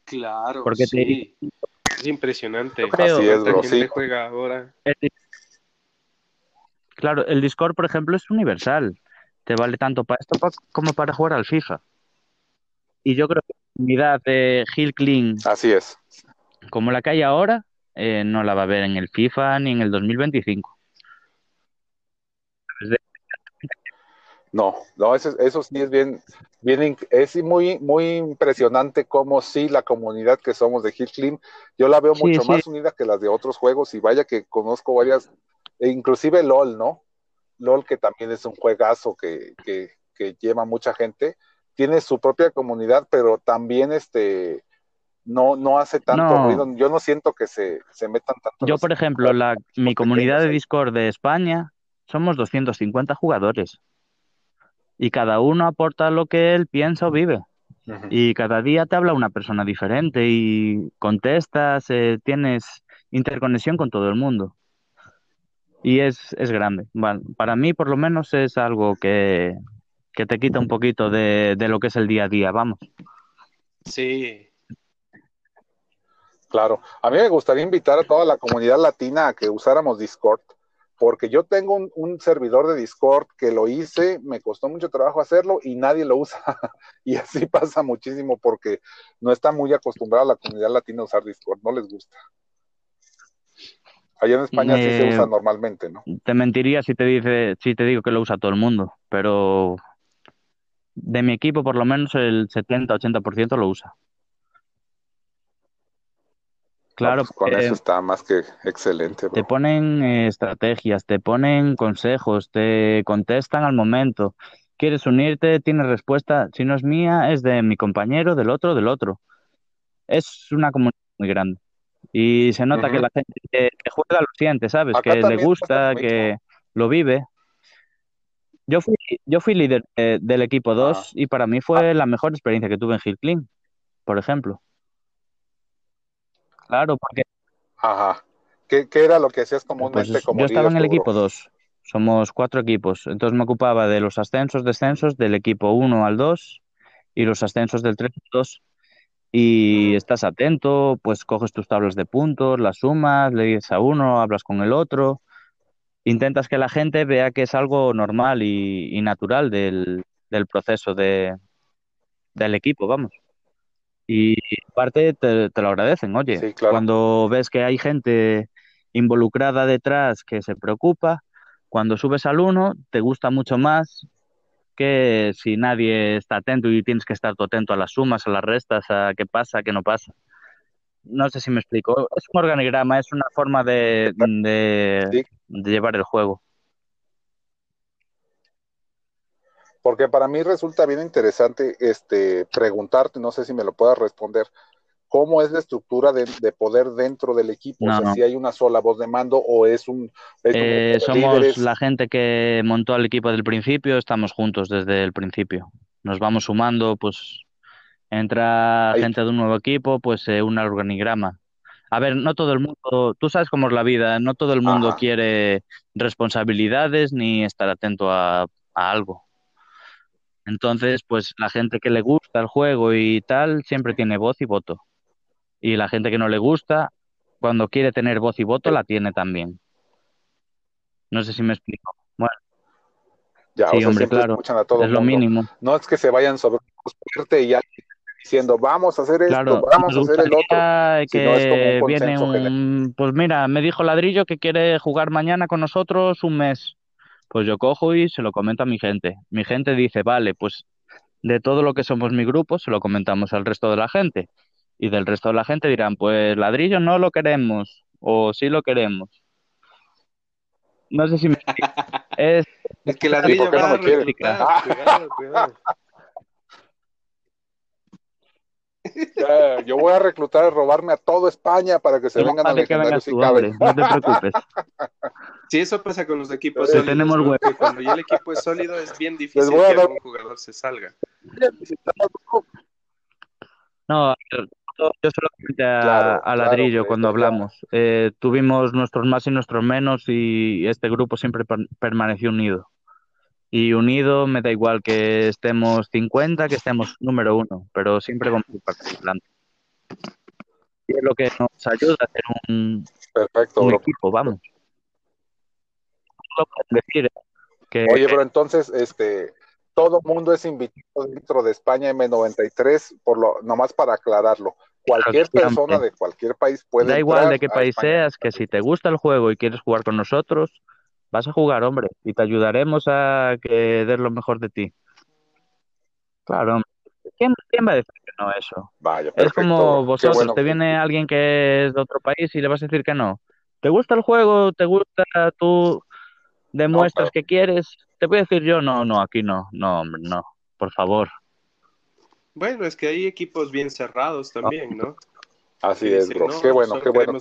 Claro, Porque sí. Es impresionante. Así es, bro, sí. juega ahora. Claro, el Discord, por ejemplo, es universal. Te vale tanto para esto como para jugar al FIFA. Y yo creo que la unidad de Hill Clean, Así es. como la que hay ahora, eh, no la va a ver en el FIFA ni en el 2025. No, no, eso, eso sí es bien, bien, es muy, muy impresionante como sí la comunidad que somos de Hill yo la veo mucho más unida que las de otros juegos y vaya que conozco varias, e inclusive LOL, ¿no? LOL que también es un juegazo que, que, que lleva mucha gente, tiene su propia comunidad, pero también este no, no hace tanto ruido. Yo no siento que se, se metan tanto. Yo, por ejemplo, la, mi comunidad de Discord de España somos 250 jugadores y cada uno aporta lo que él piensa o vive. Y cada día te habla una persona diferente y contestas, eh, tienes interconexión con todo el mundo. Y es, es grande. para mí, por lo menos, es algo que, que te quita un poquito de, de, lo que es el día a día, vamos. Sí. Claro. A mí me gustaría invitar a toda la comunidad latina a que usáramos Discord porque yo tengo un, servidor de Discord que lo hice, me costó mucho trabajo hacerlo y nadie lo usa. y así pasa muchísimo porque no está muy acostumbrada la comunidad latina a usar Discord, no les gusta. Allá en España sí se usa normalmente, ¿no? Te mentiría si te dice, si te digo que lo usa todo el mundo, pero de mi equipo por lo menos el 70-80% lo usa. Claro, pues con eso está más que excelente. Te ponen eh, estrategias, te ponen consejos, te contestan al momento. ¿Quieres unirte? Tienes respuesta. Si no es mía, es de mi compañero, del otro, del otro. es una comunidad muy grande. Y se nota que la gente que, juega lo siente, ¿sabes? que le gusta, que lo vive. Yo fui, yo fui líder del equipo 2 ah. y para mí fue la mejor experiencia que tuve en Hill Clean, por ejemplo. Claro, porque... Ajá. ¿Qué, era lo que hacías comúnmente pues como Yo estaba en el equipo 2. Somos cuatro equipos. Entonces me ocupaba de los ascensos, descensos del equipo 1 al 2 y los ascensos del 3 al 2 y estás atento, pues coges tus tablas de puntos, las sumas, le dices a uno, hablas con el otro, intentas que la gente vea que es algo normal y, natural del, proceso de, del equipo, vamos. Y aparte te, te lo agradecen, oye, cuando ves que hay gente involucrada detrás que se preocupa, cuando subes al uno te gusta mucho más que si nadie está atento y tienes que estar atento a las sumas, a las restas, a qué pasa, qué no pasa. No sé si me explico. Es un organigrama, es una forma de, de, llevar el juego. Porque para mí resulta bien interesante este preguntarte, no sé si me lo puedas responder, cómo es la estructura de, poder dentro del equipo, o sea, si hay una sola voz de mando o es un... Eh, somos la gente que montó al equipo del principio, estamos juntos desde el principio. Nos vamos sumando, pues entra gente de un nuevo equipo, pues eh, un organigrama. A ver, no todo el mundo, tú sabes cómo es la vida, no todo el mundo quiere responsabilidades ni estar atento a, a algo. Entonces, pues la gente que le gusta el juego y tal, siempre tiene voz y voto. Y la gente que no le gusta, cuando quiere tener voz y voto, la tiene también. No sé si me explico. Bueno. Ya, sí, hombre, claro. es lo mínimo. No es que se vayan sobre fuerte y ya diciendo vamos a hacer esto, vamos a hacer el otro. Que viene un, pues mira, me dijo Ladrillo que quiere jugar mañana con nosotros un mes. Pues yo cojo y se lo comento a mi gente. Mi gente dice, vale, pues de todo lo que somos mi grupo, se lo comentamos al resto de la gente y del resto de la gente dirán, pues ladrillo no lo queremos o sí lo queremos. No sé si me es, es que ladrillo no me cuidado, cuidado. yo voy a reclutar y robarme a toda España para que se vengan a legendarios caben. No te preocupes. Sí, eso pasa con los equipos sólidos. Tenemos Cuando ya el equipo es sólido es bien difícil que algún jugador se salga. No, yo solo comenté a, Ladrillo cuando hablamos. Eh, tuvimos nuestros más y nuestros menos y este grupo siempre permaneció unido. Y unido me da igual que estemos 50, que estemos número uno, pero siempre vamos a ir para adelante. Y es lo que nos ayuda a hacer un, Perfecto, equipo, vamos. Decir que, Oye, pero entonces, este, todo mundo es invitado dentro de España M93, por lo, nomás para aclararlo. Cualquier persona de cualquier país puede. Da igual de qué país seas, que si te gusta el juego y quieres jugar con nosotros, vas a jugar, hombre, y te ayudaremos a que des lo mejor de ti. Claro, ¿quién, va a decir que no eso? Vaya, es como vosotros, te viene alguien que es de otro país y le vas a decir que no. ¿Te gusta el juego? ¿Te gusta? ¿Tú demuestras que quieres? Te voy a decir yo, no, no, aquí no, no, hombre, no, por favor. Bueno, es que hay equipos bien cerrados también, ¿no? Así es, bro. qué bueno, qué bueno.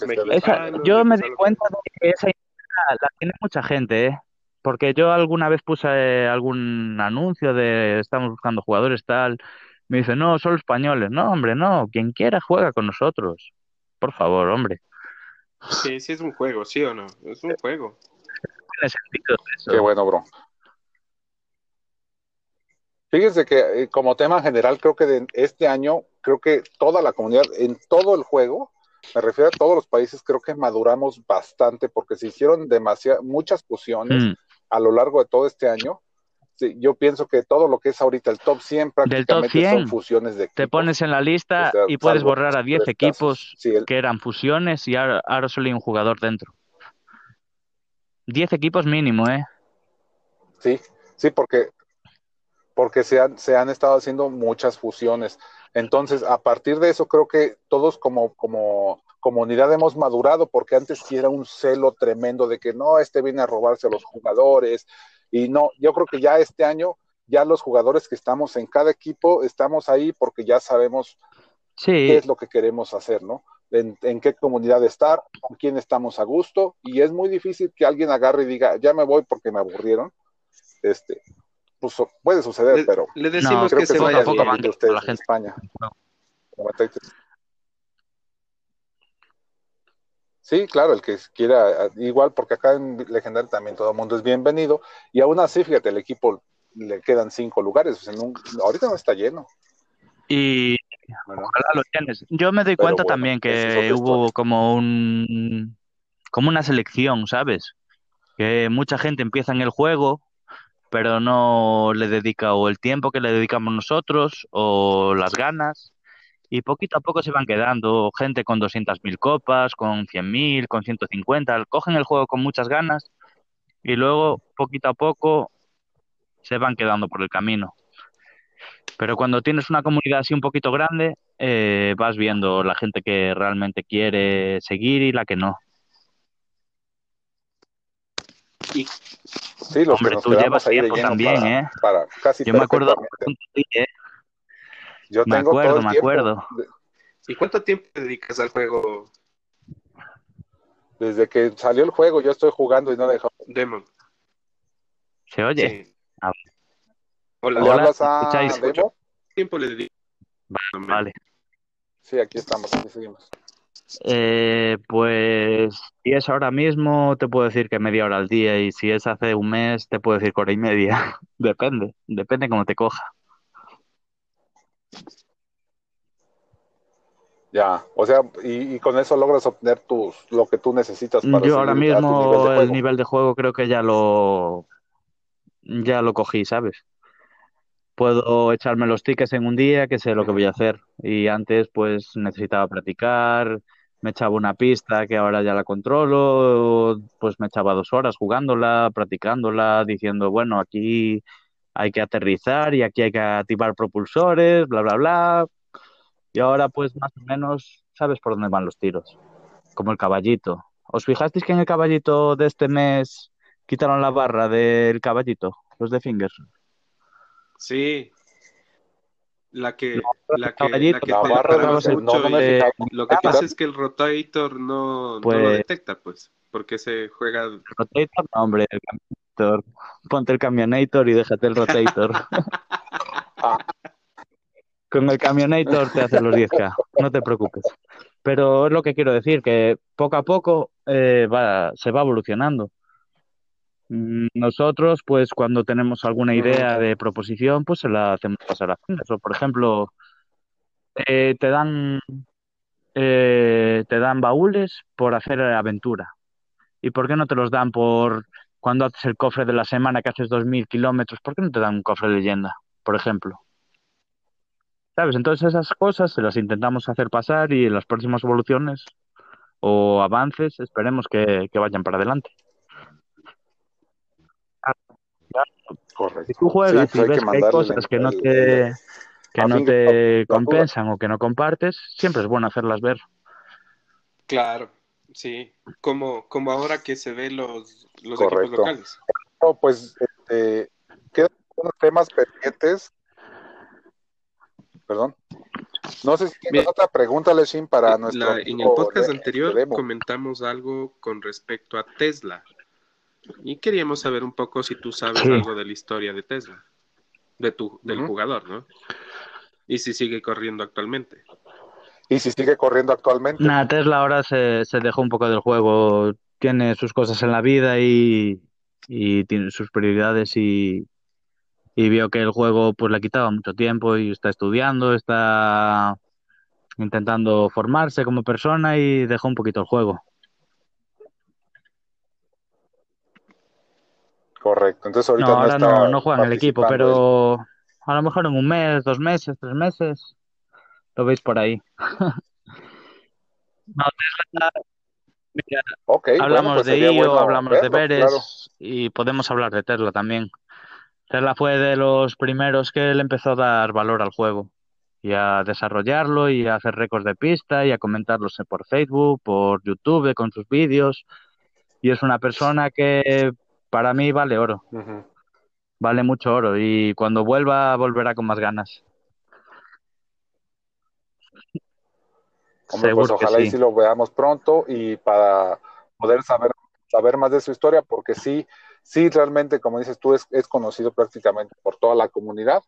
yo me di cuenta de que esa idea la tiene mucha gente, ¿eh? Porque yo alguna vez puse eh, algún anuncio de estamos buscando jugadores tal. Me dice, no, solo españoles. No, hombre, no. Quien quiera juega con nosotros. Por favor, hombre. Sí, sí es un juego, ¿sí o no? Es un juego. Tiene sentido eso. Qué bueno, bro. Fíjense que eh, como tema general, creo que de este año, creo que toda la comunidad, en todo el juego, me refiero a todos los países, creo que maduramos bastante porque se hicieron demasiadas, muchas fusiones mm. a lo largo de todo este año. yo pienso que todo lo que es ahorita el top 100 prácticamente son fusiones de equipos. Te pones en la lista y puedes borrar a 10 equipos que eran fusiones y ahora, ahora solo hay un jugador dentro. 10 equipos mínimo, ¿eh? Sí, sí, porque porque se han, se han estado haciendo muchas fusiones. Entonces, a partir de eso, creo que todos como, como comunidad hemos madurado, porque antes sí era un celo tremendo de que no, este viene a robarse a los jugadores. Y no, yo creo que ya este año, ya los jugadores que estamos en cada equipo, estamos ahí porque ya sabemos qué es lo que queremos hacer, ¿no? En, qué comunidad estar, con quién estamos a gusto, y es muy difícil que alguien agarre y diga, ya me voy porque me aburrieron. Este, pues puede suceder, pero le decimos que, se vaya bien de ustedes la gente. en España. Sí, claro, el que quiera, igual porque acá en Legendario también todo el mundo es bienvenido, y aún así, fíjate, el equipo le quedan cinco lugares, ahorita no está lleno. Y ojalá lo tienes. Yo me doy cuenta también que hubo como un como una selección, ¿sabes? Que mucha gente empieza en el juego, pero no le dedica o el tiempo que le dedicamos nosotros o las ganas y poquito a poco se van quedando gente con 200.000 copas, con 100.000, con 150, cogen el juego con muchas ganas y luego poquito a poco se van quedando por el camino. Pero cuando tienes una comunidad así un poquito grande, eh, vas viendo la gente que realmente quiere seguir y la que no. Y, sí, los Hombre, tú llevas tiempo también, ¿eh? Para casi Yo me acuerdo, ¿eh? Yo me tengo acuerdo, me acuerdo. ¿Y cuánto tiempo te dedicas al juego? Desde que salió el juego, yo estoy jugando y no he dejado. Demon. ¿Se oye? Ah. Hola, ¿Le hablas a Demo? tiempo le dedico? Vale. Sí, aquí estamos, aquí seguimos. Eh, pues si es ahora mismo, te puedo decir que media hora al día y si es hace un mes, te puedo decir que hora y media. depende, depende cómo te coja. Ya, o sea, y, con eso logras obtener tus, lo que tú necesitas para Yo ahora mismo el nivel de juego creo que ya lo ya lo cogí, ¿sabes? Puedo echarme los tickets en un día, que sé lo que voy a hacer. Y antes pues necesitaba practicar, me echaba una pista que ahora ya la controlo, pues me echaba dos horas jugándola, practicándola, diciendo, bueno, aquí hay que aterrizar y aquí hay que activar propulsores, bla, bla, bla. Y ahora pues más o menos sabes por dónde van los tiros, como el caballito. ¿Os fijasteis que en el caballito de este mes quitaron la barra del caballito, los de Fingers? Sí. La que, la que, la que lo que pasa es que el rotator no, no lo pues detecta, pues, porque se juega. Rotator, no, hombre, el Ponte el camionator y déjate el rotator. Con el camionator te hace los 10K, no te preocupes. Pero es lo que quiero decir, que poco a poco eh, va, se va evolucionando. Mm, nosotros, pues cuando tenemos alguna idea de proposición, pues se la hacemos pasar a eso. Por ejemplo, eh, te dan eh, te dan baúles por hacer aventura. ¿Y por qué no te los dan por cuando haces el cofre de la semana que haces 2.000 kilómetros, ¿por qué no te dan un cofre de leyenda, por ejemplo? ¿Sabes? Entonces esas cosas se las intentamos hacer pasar y en las próximas evoluciones o avances esperemos que, vayan para adelante. Correcto. Si tú juegas y ves que hay cosas que no te, que no te compensan o que no compartes, siempre es bueno hacerlas ver. Claro. Sí, como, como ahora que se ven los, los equipos locales. No, pues este, quedan unos temas pendientes. Perdón. No sé si tienes otra pregunta, Leshin, para nuestro. en el podcast anterior comentamos algo con respecto a Tesla. Y queríamos saber un poco si tú sabes algo de la historia de Tesla, de tu, del jugador, ¿no? Y si sigue corriendo actualmente y si sigue corriendo actualmente. Nada, Tesla ahora se, se dejó un poco del juego, tiene sus cosas en la vida y, tiene sus prioridades y, y vio que el juego pues le quitaba mucho tiempo y está estudiando, está intentando formarse como persona y dejó un poquito el juego. Correcto, entonces ahorita no, ahora no, no, juega en el equipo, pero a lo mejor en un mes, dos meses, tres meses lo veis por ahí. no, hablamos pues de IO, hablamos de Pérez y podemos hablar de Tesla también. Tesla fue de los primeros que le empezó a dar valor al juego y a desarrollarlo y a hacer récords de pista y a comentarlos por Facebook, por YouTube, con sus vídeos. Y es una persona que para mí vale oro. Vale mucho oro y cuando vuelva volverá con más ganas. pues ojalá y sí lo veamos pronto y para poder saber, saber más de su historia, porque sí, sí, realmente, como dices tú, es, es conocido prácticamente por toda la comunidad.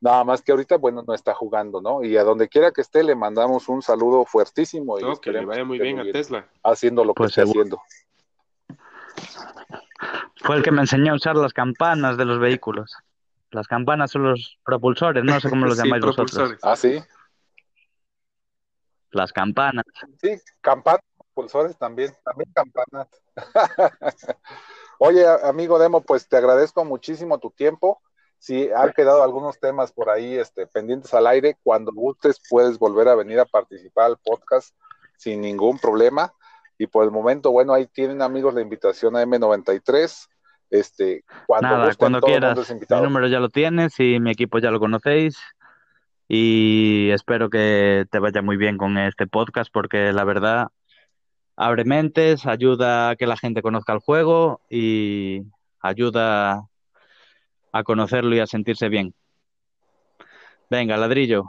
Nada más que ahorita, bueno, no está jugando, ¿no? Y a donde quiera que esté, le mandamos un saludo fuertísimo. Y que le vaya muy bien a Tesla. Haciendo lo que pues está haciendo. Fue el que me enseñó a usar las campanas de los vehículos. Las campanas son los propulsores, no sé cómo los llamáis vosotros. Ah, sí. Las campanas. Sí, campanas, propulsores también, también campanas. Oye, amigo Demo, pues te agradezco muchísimo tu tiempo. Si han quedado algunos temas por ahí este, pendientes al aire, cuando gustes puedes volver a venir a participar al podcast sin ningún problema. Y por el momento, bueno, ahí tienen amigos la invitación a M93. Este, cuando Nada, cuando quieras. Mi número ya lo tienes y mi equipo ya lo conocéis. Y espero que te vaya muy bien con este podcast porque la verdad abre mentes, ayuda a que la gente conozca el juego y ayuda a conocerlo y a sentirse bien. Venga, ladrillo.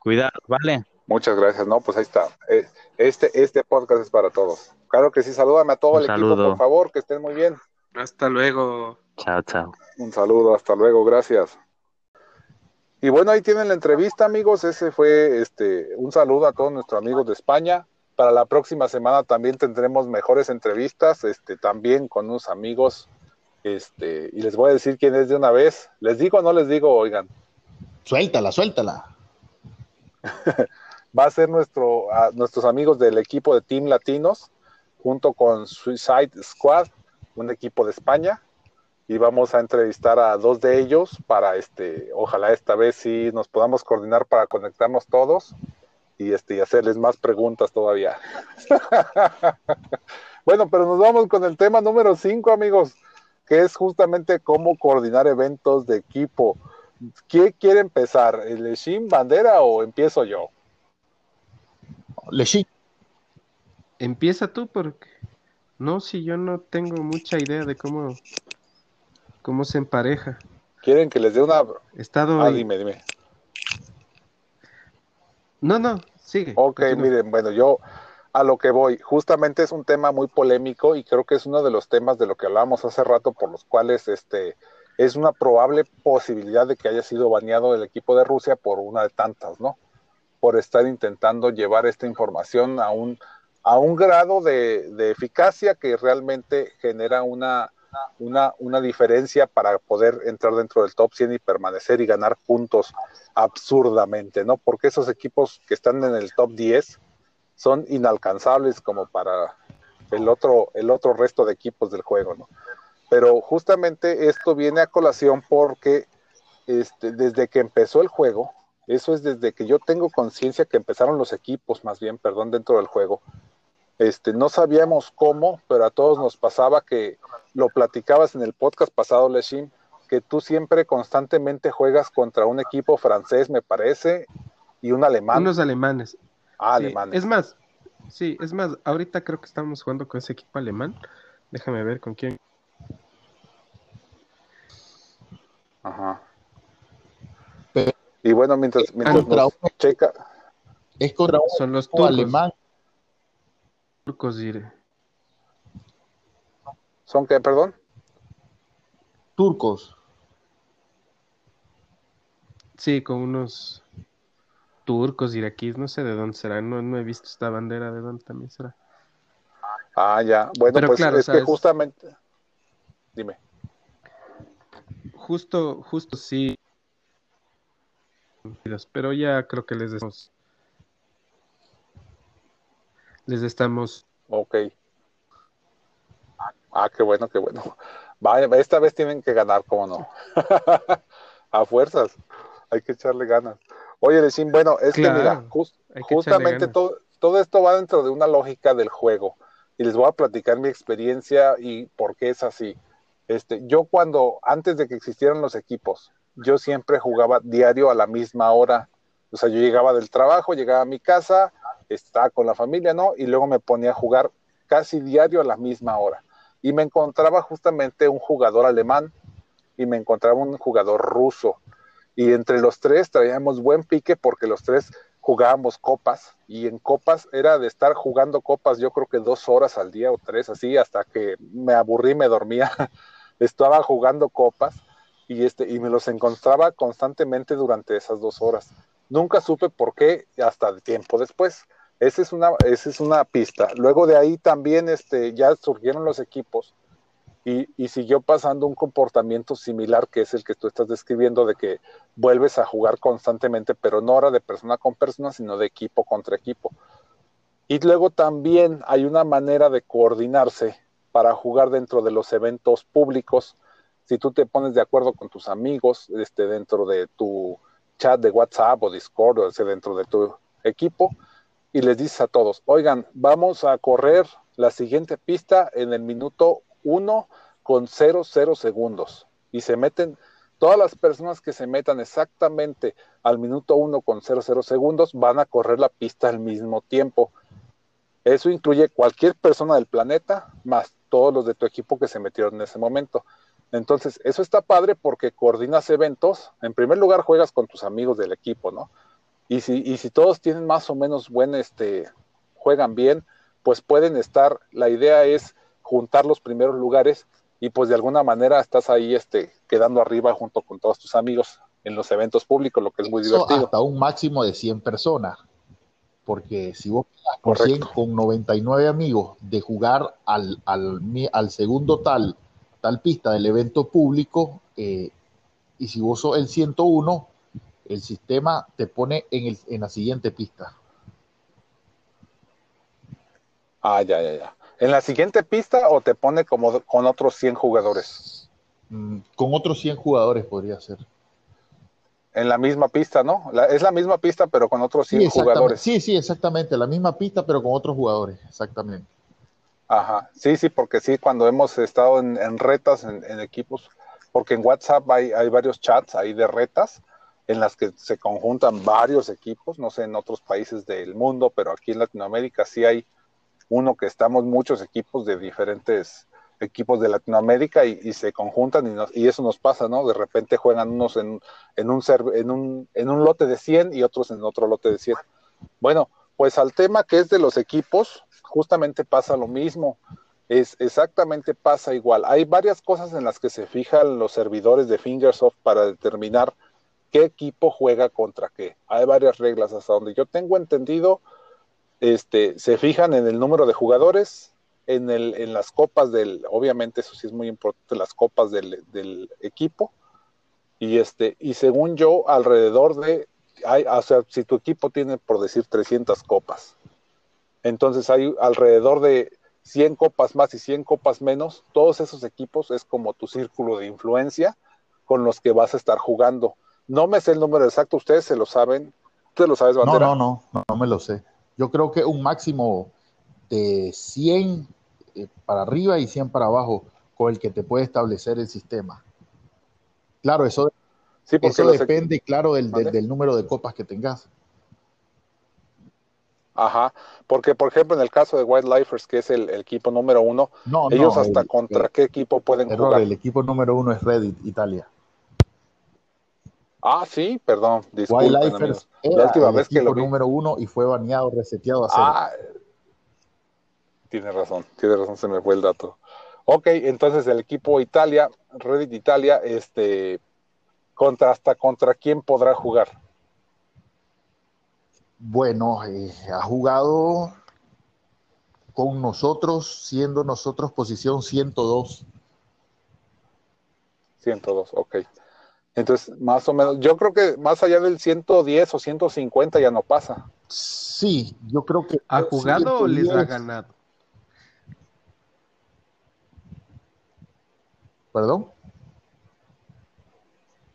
Cuidado, ¿vale? Muchas gracias, no, pues ahí está. Eh, este, este podcast es para todos. Claro que sí, salúdame a todo el equipo, por favor, que estén muy bien. Hasta luego. Chao, chao. Un saludo, hasta luego, gracias. Y bueno, ahí tienen la entrevista, amigos. Ese fue este un saludo a todos nuestros amigos de España. Para la próxima semana también tendremos mejores entrevistas, este, también con unos amigos este, y les voy a decir quién es de una vez. ¿Les digo o no les digo, oigan? Suéltala, suéltala. Va a ser nuestro, nuestros amigos del equipo de Team Latinos, junto con Suicide Squad, un equipo de España. Y vamos a entrevistar a dos de ellos para, este, ojalá esta vez sí nos podamos coordinar para conectarnos todos y, este, y hacerles más preguntas todavía. bueno, pero nos vamos con el tema número 5, amigos que es justamente cómo coordinar eventos de equipo. ¿Quién quiere empezar? ¿El Leshim Bandera o empiezo yo? Leshim. Empieza tú porque no, si yo no tengo mucha idea de cómo cómo se empareja. ¿Quieren que les dé una Estado Ah, dime, dime. No, no, sigue. Ok, miren, bueno, yo a lo que voy. Justamente es un tema muy polémico y creo que es uno de los temas de lo que hablábamos hace rato por los cuales este es una probable posibilidad de que haya sido baneado el equipo de Rusia por una de tantas, ¿no? Por estar intentando llevar esta información a un, a un grado de, eficacia que realmente genera una, una, una, diferencia para poder entrar dentro del top 100 y permanecer y ganar puntos absurdamente, ¿no? Porque esos equipos que están en el top 10 son inalcanzables como para el otro, el otro resto de equipos del juego, ¿no? Pero justamente esto viene a colación porque este, desde que empezó el juego, eso es desde que yo tengo conciencia que empezaron los equipos, más bien, perdón, dentro del juego. Este, no sabíamos cómo, pero a todos nos pasaba que lo platicabas en el podcast pasado, Leshim, que tú siempre constantemente juegas contra un equipo francés, me parece, y un alemán. Unos alemanes. Ah, Es más, sí, es más, ahorita creo que estamos jugando con ese equipo alemán. Déjame ver con quién. Ajá. Y bueno, mientras, mientras checa. Es contra Son los turcos. alemán. Turcos, diré. ¿Son qué, perdón? Turcos. Sí, con unos turcos, iraquíes, no sé de dónde será, no, no he visto esta bandera, de dónde también será. Ah, ya, bueno, pues es que justamente, dime. Justo, justo sí, pero ya creo que les estamos, les estamos. Ok. Ah, qué bueno, qué bueno. Vaya, esta vez tienen que ganar, ¿cómo no? A fuerzas, hay que echarle ganas. Oye, decir, bueno, es que mira, justamente todo, todo esto va dentro de una lógica del juego. Y les voy a platicar mi experiencia y por qué es así. Este, yo cuando, antes de que existieran los equipos, yo siempre jugaba diario a la misma hora. O sea, yo llegaba del trabajo, llegaba a mi casa, estaba con la familia, ¿no? Y luego me ponía a jugar casi diario a la misma hora. Y me encontraba justamente un jugador alemán y me encontraba un jugador ruso y entre los tres traíamos buen pique porque los tres jugábamos copas y en copas era de estar jugando copas yo creo que dos horas al día o tres así hasta que me aburrí me dormía estaba jugando copas y este y me los encontraba constantemente durante esas dos horas nunca supe por qué hasta tiempo después esa es una esa es una pista luego de ahí también este ya surgieron los equipos y, siguió pasando un comportamiento similar que es el que tú estás describiendo de que vuelves a jugar constantemente, pero no ahora de persona con persona, sino de equipo contra equipo. Y luego también hay una manera de coordinarse para jugar dentro de los eventos públicos. Si tú te pones de acuerdo con tus amigos este, dentro de tu chat de WhatsApp o Discord o dentro de tu equipo y les dices a todos, oigan, vamos a correr la siguiente pista en el minuto 1 con 0, 0 segundos. Y se meten, todas las personas que se metan exactamente al minuto 1 con 0, 0 segundos van a correr la pista al mismo tiempo. Eso incluye cualquier persona del planeta, más todos los de tu equipo que se metieron en ese momento. Entonces, eso está padre porque coordinas eventos. En primer lugar, juegas con tus amigos del equipo, ¿no? Y si, y si todos tienen más o menos buen, este, juegan bien, pues pueden estar, la idea es juntar los primeros lugares y pues de alguna manera estás ahí este, quedando arriba junto con todos tus amigos en los eventos públicos, lo que es muy divertido. Hasta un máximo de 100 personas, porque si vos con, 100, con 99 amigos de jugar al, al, al, segundo tal, tal pista del evento público, eh, y si vos sos el 101, el sistema te pone en, el, en la siguiente pista. Ah, ya, ya, ya en la siguiente pista o te pone como con otros 100 jugadores? Mm, con otros 100 jugadores podría ser. En la misma pista, ¿no? es la misma pista, pero con otros 100 jugadores. Sí, sí, exactamente. La misma pista, pero con otros jugadores, exactamente. Ajá, sí, sí, porque sí, cuando hemos estado en, retas, en, equipos, porque en WhatsApp hay, hay varios chats ahí de retas en las que se conjuntan varios equipos, no sé en otros países del mundo, pero aquí en Latinoamérica sí hay uno que estamos muchos equipos de diferentes equipos de Latinoamérica y, se conjuntan y, y, eso nos pasa, ¿no? De repente juegan unos en, en, un en, un, en un lote de 100 y otros en otro lote de 100. Bueno, pues al tema que es de los equipos, justamente pasa lo mismo. Es exactamente pasa igual. Hay varias cosas en las que se fijan los servidores de Fingersoft para determinar qué equipo juega contra qué. Hay varias reglas hasta donde yo tengo entendido este, se fijan en el número de jugadores, en, el, en las copas del, obviamente eso sí es muy importante, las copas del, del equipo, y este, y según yo, alrededor de, hay, o sea, si tu equipo tiene, por decir, 300 copas, entonces hay alrededor de 100 copas más y 100 copas menos, todos esos equipos es como tu círculo de influencia con los que vas a estar jugando. No me sé el número exacto, ustedes se lo saben. ¿Tú lo sabes, Bandera? No, no, no, no me lo sé. Yo creo que un máximo de 100 eh, para arriba y 100 para abajo con el que te puede establecer el sistema. Claro, eso, eso depende, claro, del, del, número de copas que tengas. Ajá, porque por ejemplo en el caso de Wildlifers, que es el, equipo número uno, ellos hasta contra qué equipo pueden jugar. El equipo número uno es Reddit, Italia. Ah, sí, perdón, disculpen. la última vez que lo número uno y fue baneado, reseteado a cero. Ah, tiene razón, tiene razón, se me fue el dato. Ok, entonces el equipo Italia, Reddit Italia, este, contra hasta contra quién podrá jugar. Bueno, eh, ha jugado con nosotros, siendo nosotros posición 102. 102, ok. Entonces, más o menos, yo creo que más allá del 110 o 150 ya no pasa. Sí, yo creo que... ¿Ha jugado o les ha ganado? ¿Perdón?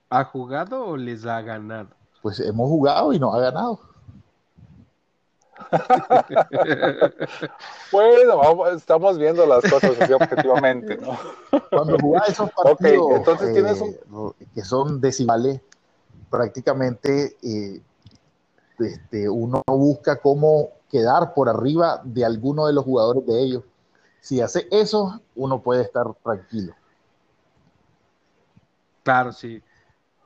¿Ha jugado o les ha ganado? Pues hemos jugado y nos ha ganado. bueno, estamos viendo las cosas así objetivamente, ¿no? Cuando jugás esos partidos eh, que son decimales, prácticamente eh, este, uno busca cómo quedar por arriba de alguno de los jugadores de ellos. Si hace eso, uno puede estar tranquilo. Claro, sí.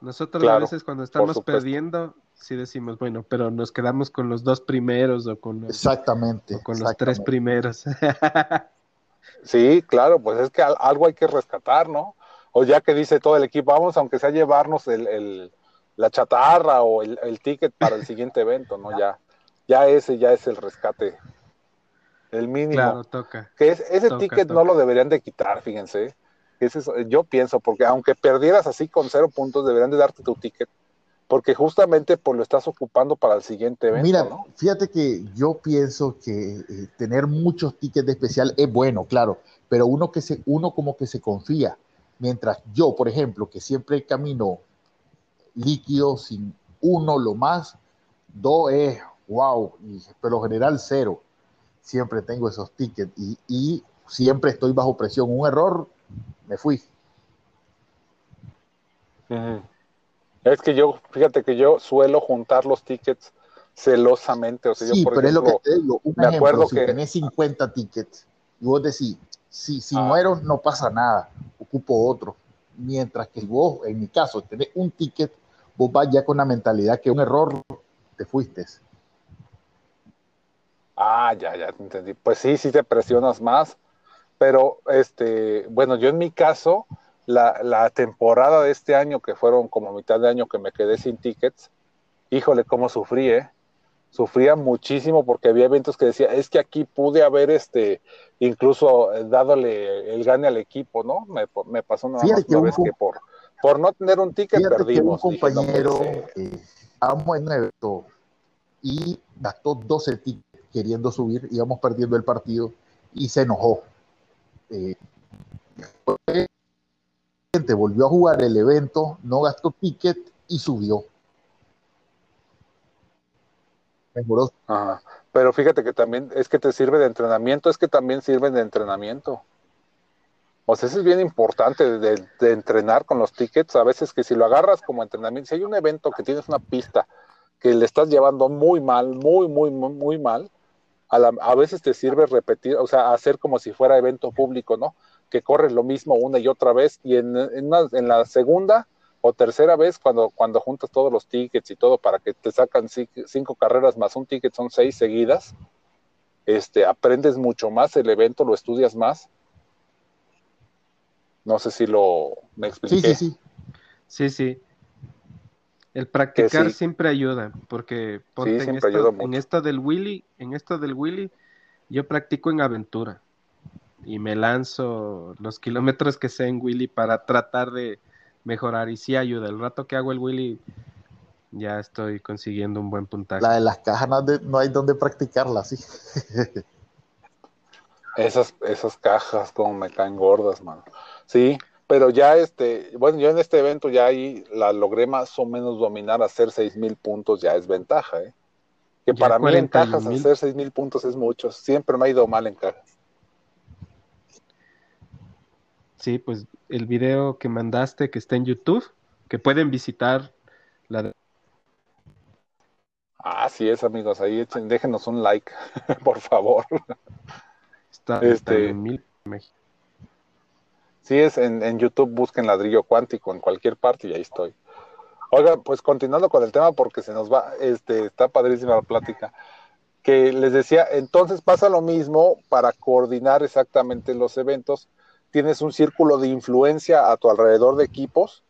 Nosotros a veces cuando estamos perdiendo, sí decimos, bueno, pero nos quedamos con los dos primeros o con los, exactamente, con los tres primeros. sí, claro, pues es que algo hay que rescatar, ¿no? O ya que dice todo el equipo, vamos, aunque sea llevarnos el, la chatarra o el, ticket para el siguiente evento, ¿no? Ya, ya ese ya es el rescate, el mínimo. Claro, toca. Que ese ticket no lo deberían de quitar, fíjense. yo pienso, porque aunque perdieras así con cero puntos, deberían de darte tu ticket porque justamente pues lo estás ocupando para el siguiente evento. Mira, fíjate que yo pienso que eh, tener muchos tickets de especial es bueno, claro, pero uno que se, uno como que se confía. Mientras yo, por ejemplo, que siempre camino líquido sin uno lo más, dos es wow, y pero general cero. Siempre tengo esos tickets y, y siempre estoy bajo presión. Un error, me fui. Es que yo, fíjate que yo suelo juntar los tickets celosamente. O sea, sí, yo, por pero ejemplo, es lo que te digo. Un me ejemplo, acuerdo si que. tenés 50 tickets y vos decís, si, si ah. muero, no pasa nada, ocupo otro. Mientras que vos, en mi caso, tenés un ticket, vos vas ya con la mentalidad que un error te fuiste. Ah, ya, ya te entendí. Pues sí, sí te presionas más. Pero, este, bueno, yo en mi caso, la, la, temporada de este año, que fueron como mitad de año que me quedé sin tickets, híjole, cómo sufrí, ¿eh? Sufría muchísimo porque había eventos que decía, es que aquí pude haber este, incluso dádole el gane al equipo, ¿no? Me, me pasó una, vez que por, por no tener un ticket perdimos. un compañero, en un evento y gastó 12 tickets queriendo subir, íbamos perdiendo el partido y se enojó. Eh, volvió a jugar el evento, no gastó ticket y subió. Pero fíjate que también es que te sirve de entrenamiento, es que también sirve de entrenamiento. O sea, eso es bien importante de, entrenar con los tickets. A veces que si lo agarras como entrenamiento, si hay un evento que tienes una pista que le estás llevando muy mal, muy, muy, muy, muy mal, a, a veces te sirve repetir, o sea, hacer como si fuera evento público, ¿no? Que corres lo mismo una y otra vez y en, en, la segunda o tercera vez cuando, cuando juntas todos los tickets y todo para que te sacan cinco carreras más un ticket son seis seguidas, este, aprendes mucho más el evento, lo estudias más. No sé si lo me expliqué. Sí, sí, sí. Sí, sí. El practicar siempre ayuda, porque en, esta, en esta del Willy, en esta del Willy, yo practico en aventura y me lanzo los kilómetros que sé en Willy para tratar de mejorar y sí ayuda. El rato que hago el Willy ya estoy consiguiendo un buen puntaje. La de las cajas no, hay donde practicarla, sí. esas, esas cajas como me caen gordas, mano. Sí, pero ya este, bueno, yo en este evento ya ahí la logré más o menos dominar, hacer seis mil puntos ya es ventaja, ¿eh? Que para mí en cajas hacer seis mil puntos es mucho, siempre me ha ido mal en cajas. Sí, pues el video que mandaste que está en YouTube, que pueden visitar la Así es, amigos, ahí echen, déjenos un like, por favor. Está, este, en mil Sí, es en, en, YouTube, busquen ladrillo cuántico en cualquier parte y ahí estoy. Oiga, pues continuando con el tema porque se nos va, este, está padrísima la plática. Que les decía, entonces pasa lo mismo para coordinar exactamente los eventos tienes un círculo de influencia a tu alrededor de equipos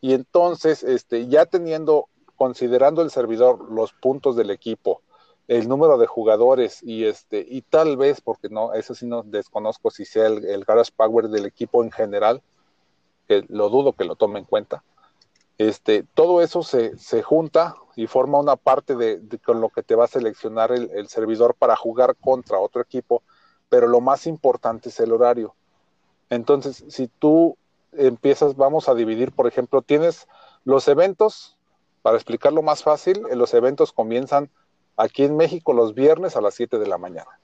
y entonces, este, ya teniendo, considerando el servidor los puntos del equipo, el número de jugadores y este, y tal vez, porque no, eso sí no desconozco si sea el, garage power del equipo en general, lo dudo que lo tome en cuenta. Este, todo eso se, se junta y forma una parte de, con lo que te va a seleccionar el, el servidor para jugar contra otro equipo, pero lo más importante es el horario entonces, si tú empiezas, vamos a dividir, por ejemplo, tienes los eventos, para explicarlo más fácil, eh, los eventos comienzan aquí en México los viernes a las 7 de la mañana.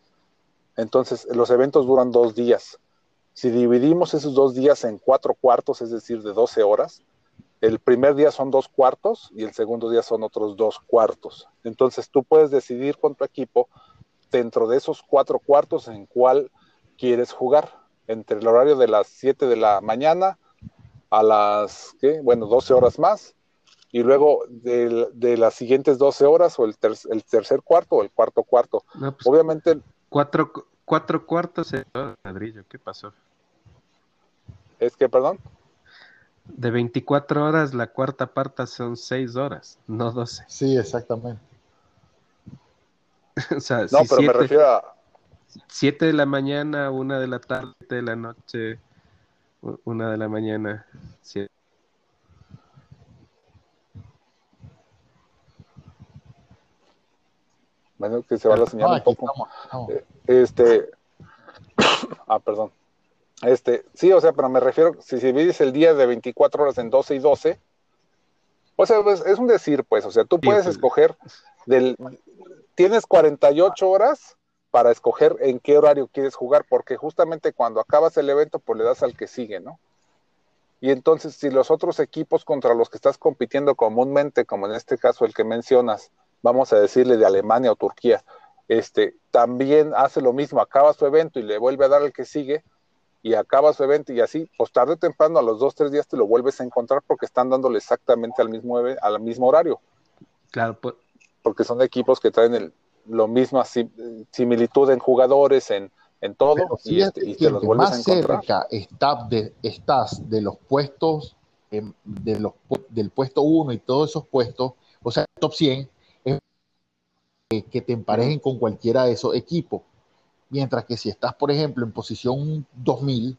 Entonces, los eventos duran dos días. Si dividimos esos dos días en cuatro cuartos, es decir, de 12 horas, el primer día son dos cuartos y el segundo día son otros dos cuartos. Entonces, tú puedes decidir con tu equipo dentro de esos cuatro cuartos en cuál quieres jugar entre el horario de las 7 de la mañana a las, ¿qué? Bueno, 12 horas más. Y luego de, las siguientes 12 horas o el, el, tercer cuarto o el cuarto cuarto. Pues, Obviamente. Cuatro, cuatro cuartos de ladrillo, ¿qué pasó? ¿Es que, perdón? De 24 horas, la cuarta parte son 6 horas, no 12. Sí, exactamente. o sea, no, pero me refiero a... 7 de la mañana, 1 de la tarde, de la noche, 1 de la mañana, 7. Bueno, que se va la señal un poco. Eh, este, ah, perdón. Este, sí, o sea, pero me refiero, si, si divides el día de 24 horas en 12 y 12, o sea, pues, es un decir, pues, o sea, tú puedes escoger del, tienes 48 horas para escoger en qué horario quieres jugar, porque justamente cuando acabas el evento, pues le das al que sigue, ¿no? Y entonces, si los otros equipos contra los que estás compitiendo comúnmente, como en este caso el que mencionas, vamos a decirle de Alemania o Turquía, este, también hace lo mismo, acaba su evento y le vuelve a dar al que sigue, y acaba su evento y así, pues tarde o temprano, a los dos, tres días te lo vuelves a encontrar porque están dándole exactamente al mismo, al mismo horario. Claro, pues. Porque son equipos que traen el, lo misma similitud en jugadores, en, en todo, y, este, y te los vuelves a encontrar. Cerca está de, estás de los puestos, em, de los, del puesto 1 y todos esos puestos, o sea, top 100, que te emparejen con cualquiera de esos equipos. Mientras que si estás, por ejemplo, en posición 2000,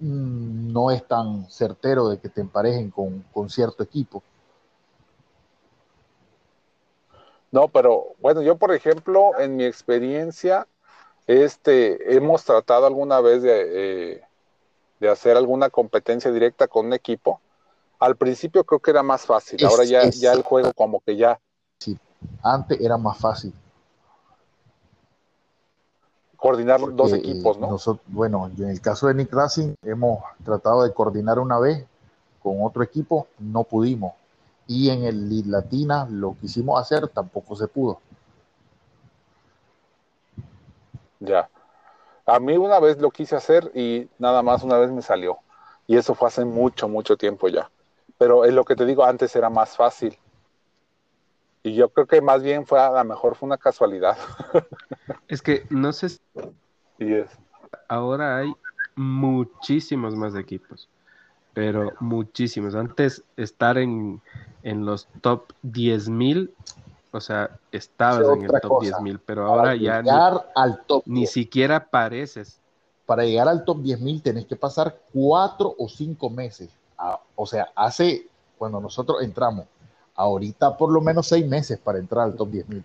mm, no es tan certero de que te emparejen con, con cierto equipo. No, pero bueno, yo por ejemplo, en mi experiencia, este, hemos tratado alguna vez de, eh, de hacer alguna competencia directa con un equipo. Al principio creo que era más fácil, ahora ya, ya el juego como que ya antes era más fácil. Coordinar dos equipos, ¿no? bueno, en el caso de Nick Racing hemos tratado de coordinar una vez con otro equipo, no pudimos. Y en el League Latina lo quisimos hacer, tampoco se pudo. Ya. A mí una vez lo quise hacer y nada más una vez me salió. Y eso fue hace mucho, mucho tiempo ya. Pero es lo que te digo, antes era más fácil. Y yo creo que más bien fue, a lo mejor fue una casualidad. Es que no sé. Si... es. Ahora hay muchísimos más equipos, pero muchísimos. Antes estar en, en los top 10.000, o sea, estabas en el top 10.000, pero ahora ya ni, al top ni siquiera apareces. Para llegar al top 10.000 tenés que pasar cuatro o cinco meses. O sea, hace, cuando nosotros entramos, ahorita por lo menos seis meses para entrar al top 10.000.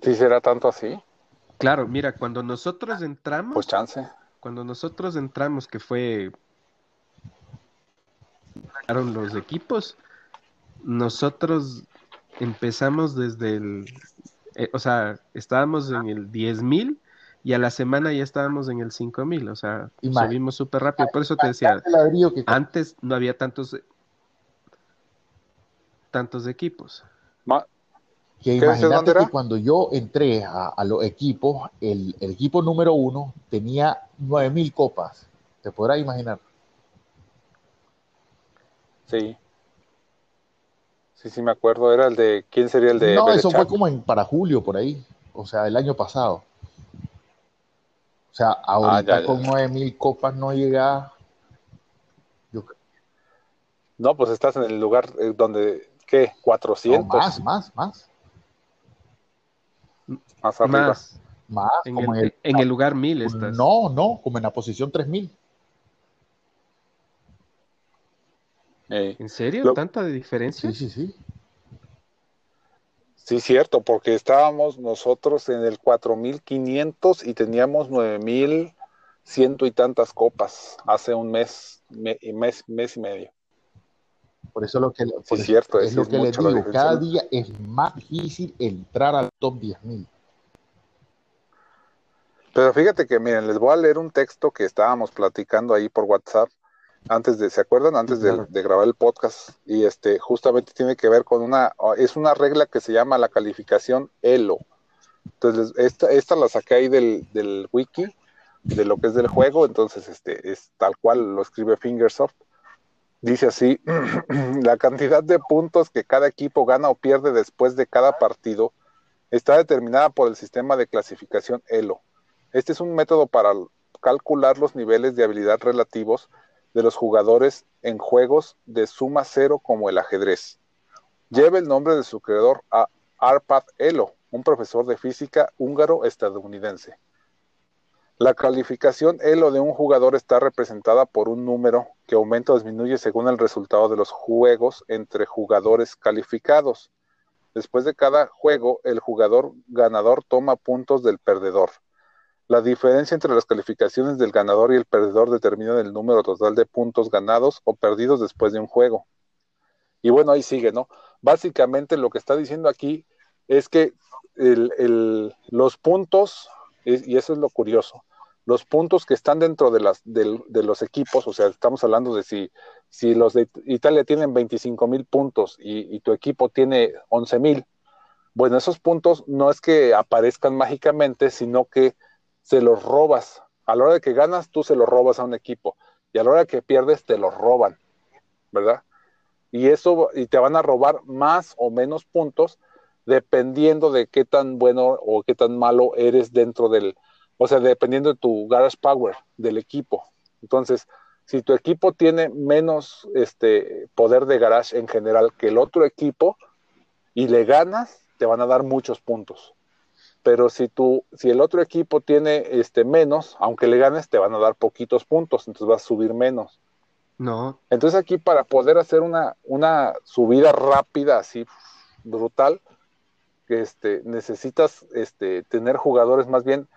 ¿Sí será tanto así? Claro, mira, cuando nosotros entramos. Pues chance. Cuando nosotros entramos, que fue. los equipos, nosotros empezamos desde el. Eh, o sea, estábamos en el 10.000 y a la semana ya estábamos en el 5000, o sea, subimos súper rápido. Por eso te decía, antes no había tantos tantos equipos. Que imagínate que cuando yo entré a, los equipos, el, equipo número uno tenía 9000 copas. ¿Te podrás imaginar? Sí. Sí, sí, me acuerdo. Era el de. ¿Quién sería el de.? No, eso fue como en, para julio, por ahí. O sea, el año pasado. O sea, ahorita ah, con nueve mil copas no llega. No, pues estás en el lugar eh, donde, ¿qué? 400. más, más, más. Más arriba. Más. En, el, en, el, lugar 1000 estás. No, no, como en la posición 3000. ¿En serio? ¿Tanta diferencia? Sí, sí, sí. Sí, cierto, porque estábamos nosotros en el 4500 y teníamos 9100 y tantas copas hace un mes, mes, mes y medio. Por eso lo que, sí, cierto, es, lo que les digo, cada día es más difícil entrar al top 10.000. Pero fíjate que, miren, les voy a leer un texto que estábamos platicando ahí por WhatsApp antes de, ¿se acuerdan? Antes de, grabar el podcast. Y este, justamente tiene que ver con una, es una regla que se llama la calificación ELO. Entonces, esta, esta la saqué ahí del, del wiki, de lo que es del juego, entonces este es tal cual lo escribe Fingersoft. Dice así, la cantidad de puntos que cada equipo gana o pierde después de cada partido está determinada por el sistema de clasificación ELO. Este es un método para calcular los niveles de habilidad relativos de los jugadores en juegos de suma cero como el ajedrez. Lleva el nombre de su creador a Arpad Elo, un profesor de física húngaro-estadounidense. La calificación ELO de un jugador está representada por un número que aumenta o disminuye según el resultado de los juegos entre jugadores calificados. Después de cada juego, el jugador ganador toma puntos del perdedor. La diferencia entre las calificaciones del ganador y el perdedor determina el número total de puntos ganados o perdidos después de un juego. Y bueno, ahí sigue, ¿no? Básicamente lo que está diciendo aquí es que los puntos, y eso es lo curioso, los puntos que están dentro de, las, de, los equipos, o sea, estamos hablando de si, si los de Italia tienen 25 mil puntos y, tu equipo tiene 11 mil, bueno, esos puntos no es que aparezcan mágicamente, sino que se los robas. A la hora de que ganas, tú se los robas a un equipo. Y a la hora de que pierdes, te los roban. ¿Verdad? Y eso, y te van a robar más o menos puntos dependiendo de qué tan bueno o qué tan malo eres dentro del, o sea, dependiendo de tu garage power del equipo. Entonces, si tu equipo tiene menos este poder de garage en general que el otro equipo y le ganas, te van a dar muchos puntos. Pero si tú, si el otro equipo tiene este menos, aunque le ganes, te van a dar poquitos puntos, entonces vas a subir menos. No. Entonces aquí para poder hacer una, una subida rápida, así brutal, este, necesitas este, tener jugadores más bien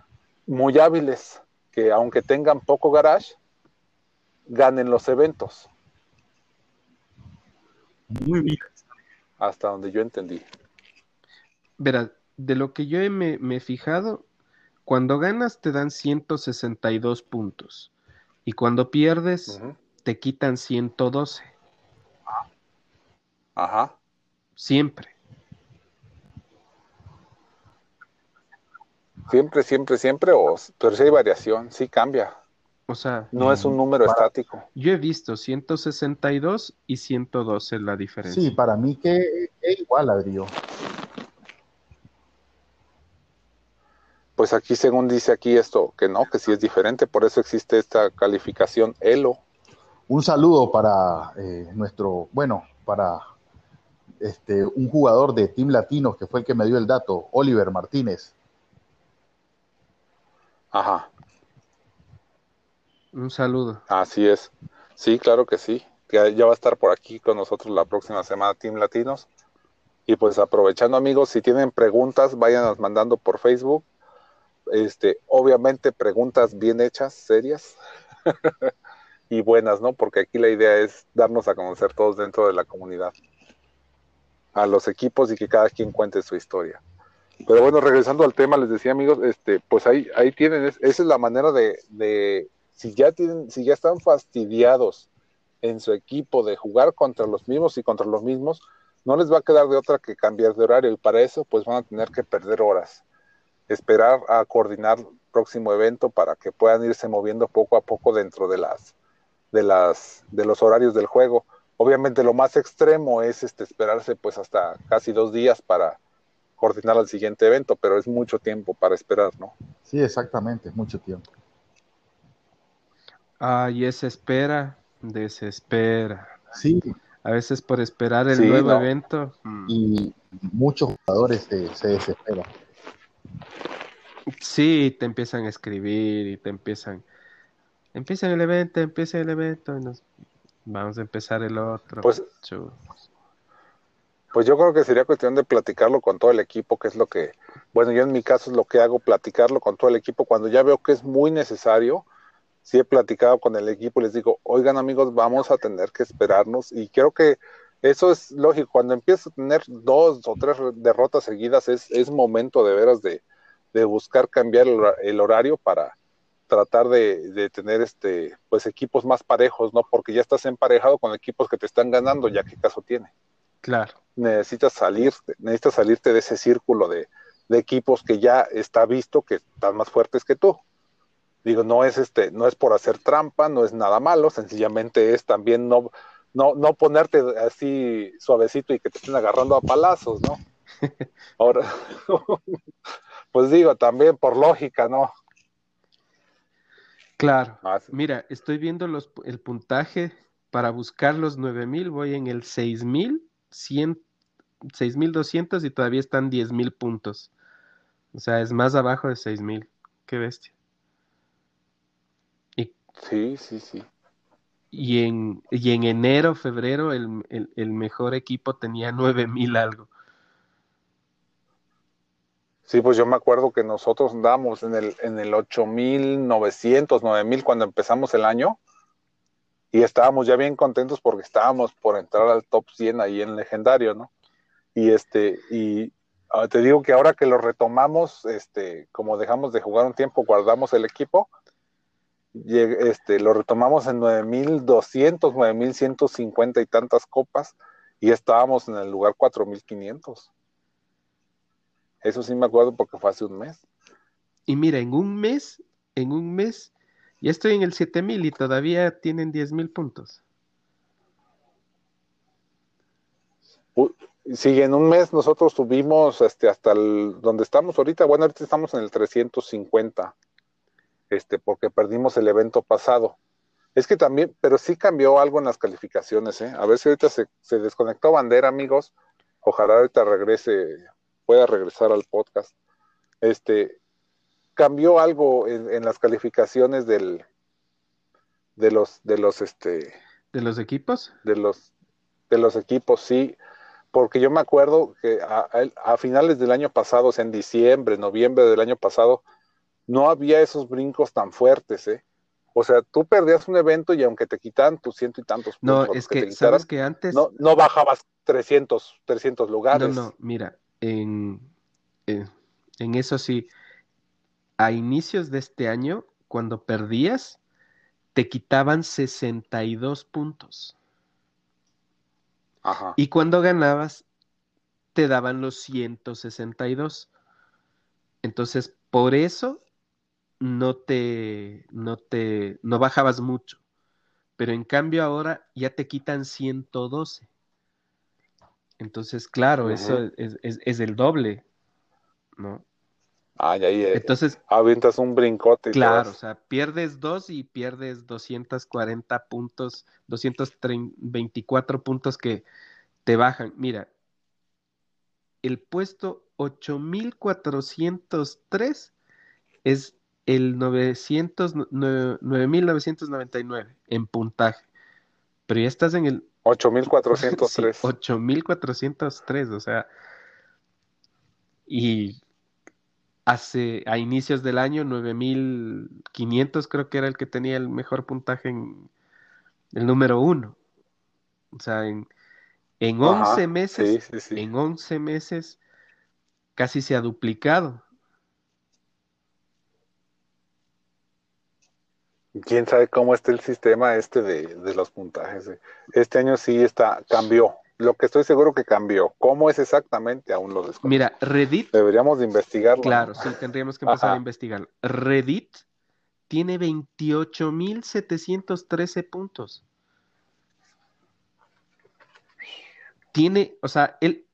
muy hábiles, que aunque tengan poco garage, ganen los eventos. Muy bien. Hasta donde yo entendí. Verás, de lo que yo me, he fijado, cuando ganas te dan 162 puntos y cuando pierdes te quitan 112. Ajá. Siempre. Siempre, siempre, siempre, o, pero si hay variación, sí cambia. O sea, no es un número estático. Yo he visto 162 y 112 la diferencia. Sí, para mí que es igual, Adrio. Pues aquí, según dice aquí esto, que no, que sí es diferente, por eso existe esta calificación ELO. Un saludo para eh, nuestro, bueno, para este, un jugador de Team Latinos que fue el que me dio el dato, Oliver Martínez. Ajá. Un saludo. Así es. Sí, claro que sí. Que ya va a estar por aquí con nosotros la próxima semana Team Latinos. Y pues aprovechando amigos, si tienen preguntas, váyanos mandando por Facebook. Este, obviamente preguntas bien hechas, serias y buenas, ¿no? Porque aquí la idea es darnos a conocer todos dentro de la comunidad, a los equipos y que cada quien cuente su historia. Pero bueno, regresando al tema, les decía amigos, este, pues ahí, ahí tienen, esa es la manera de, de, si ya tienen, si ya están fastidiados en su equipo de jugar contra los mismos y contra los mismos, no les va a quedar de otra que cambiar de horario y para eso pues van a tener que perder horas, esperar a coordinar el próximo evento para que puedan irse moviendo poco a poco dentro de las de las de los horarios del juego. Obviamente lo más extremo es este esperarse pues hasta casi dos días para coordinar al siguiente evento, pero es mucho tiempo para esperar, ¿no? Sí, exactamente, es mucho tiempo. Ah, y esa espera, desespera. Sí. A veces por esperar el nuevo evento. Mm. Y muchos jugadores se, desesperan. Sí, te empiezan a escribir y te empiezan. Empiezan el evento, empieza el evento y nos vamos a empezar el otro. Pues, pues yo creo que sería cuestión de platicarlo con todo el equipo, que es lo que, bueno, yo en mi caso es lo que hago, platicarlo con todo el equipo. Cuando ya veo que es muy necesario, sí he platicado con el equipo y les digo, oigan amigos, vamos a tener que esperarnos. Y creo que eso es lógico. Cuando empiezas a tener dos o tres derrotas seguidas, es, es momento de veras de, de buscar cambiar el, horario para tratar de, de, tener este pues equipos más parejos, ¿no? Porque ya estás emparejado con equipos que te están ganando, ya qué caso tiene. Claro. Necesitas salir, necesitas salirte de ese círculo de, equipos que ya está visto que están más fuertes que tú. Digo, no es este, no es por hacer trampa, no es nada malo, sencillamente es también no, no, no ponerte así suavecito y que te estén agarrando a palazos, ¿no? Ahora, pues digo, también por lógica, ¿no? Claro. Ah, Mira, estoy viendo los, el puntaje para buscar los 9000, voy en el 6100, 6200 y todavía están 10000 puntos. O sea, es más abajo de 6000. Qué bestia. Sí, sí, sí. Y en, y en enero, febrero, el, el, mejor equipo tenía 9000 algo. Sí, pues yo me acuerdo que nosotros andamos en el, en el 8900, 9000 cuando empezamos el año y estábamos ya bien contentos porque estábamos por entrar al top 100 ahí en legendario, ¿no? Y este, y ah, te digo que ahora que lo retomamos, este, como dejamos de jugar un tiempo, guardamos el equipo, este, lo retomamos en 9200, 9150 y tantas copas y estábamos en el lugar 4500. Eso sí me acuerdo porque fue hace un mes. Y mira, en un mes, en un mes, ya estoy en el 7000 y todavía tienen 10000 puntos. Sí, en un mes nosotros subimos este, hasta el, donde estamos ahorita. Bueno, ahorita estamos en el 350 este, porque perdimos el evento pasado. Es que también, pero sí cambió algo en las calificaciones, ¿eh? A ver si ahorita se, desconectó bandera, amigos. Ojalá ahorita regrese, pueda regresar al podcast. Este, cambió algo en, las calificaciones del, de los, de los, este, de los equipos, de los, de los equipos, sí, porque yo me acuerdo que a, a finales del año pasado, o sea, en diciembre, noviembre del año pasado, no había esos brincos tan fuertes, ¿eh? O sea, tú perdías un evento y aunque te quitan tus ciento y tantos puntos, no, es que, sabes que antes no, no bajabas 300, 300 lugares. No, no, mira, en, en, eso sí, a inicios de este año, cuando perdías, te quitaban 62 puntos. Ajá. Y cuando ganabas, te daban los 162. Entonces, por eso no te, no te, no bajabas mucho. Pero en cambio ahora ya te quitan 112. Entonces, claro, eso es, es, el doble, ¿no? Ah, y ahí eh, Entonces, avientas un brincote. claro, o sea, pierdes dos y pierdes 240 puntos, 224 puntos que te bajan. Mira, el puesto 8403 es el 9.999 en puntaje. Pero ya estás en el... 8.403. Sí, 8.403, o sea... Y hace, a inicios del año, 9.500 creo que era el que tenía el mejor puntaje en el número uno. O sea, en, en 11 meses, en 11 meses casi se ha duplicado. quién sabe cómo está el sistema este de, los puntajes. Este año sí está, cambió. Lo que estoy seguro que cambió. ¿Cómo es exactamente? Aún lo desconozco. Mira, Reddit. Deberíamos de investigarlo. Claro, sí, tendríamos que empezar a investigar. Reddit tiene 28.713 puntos. Tiene, o sea, el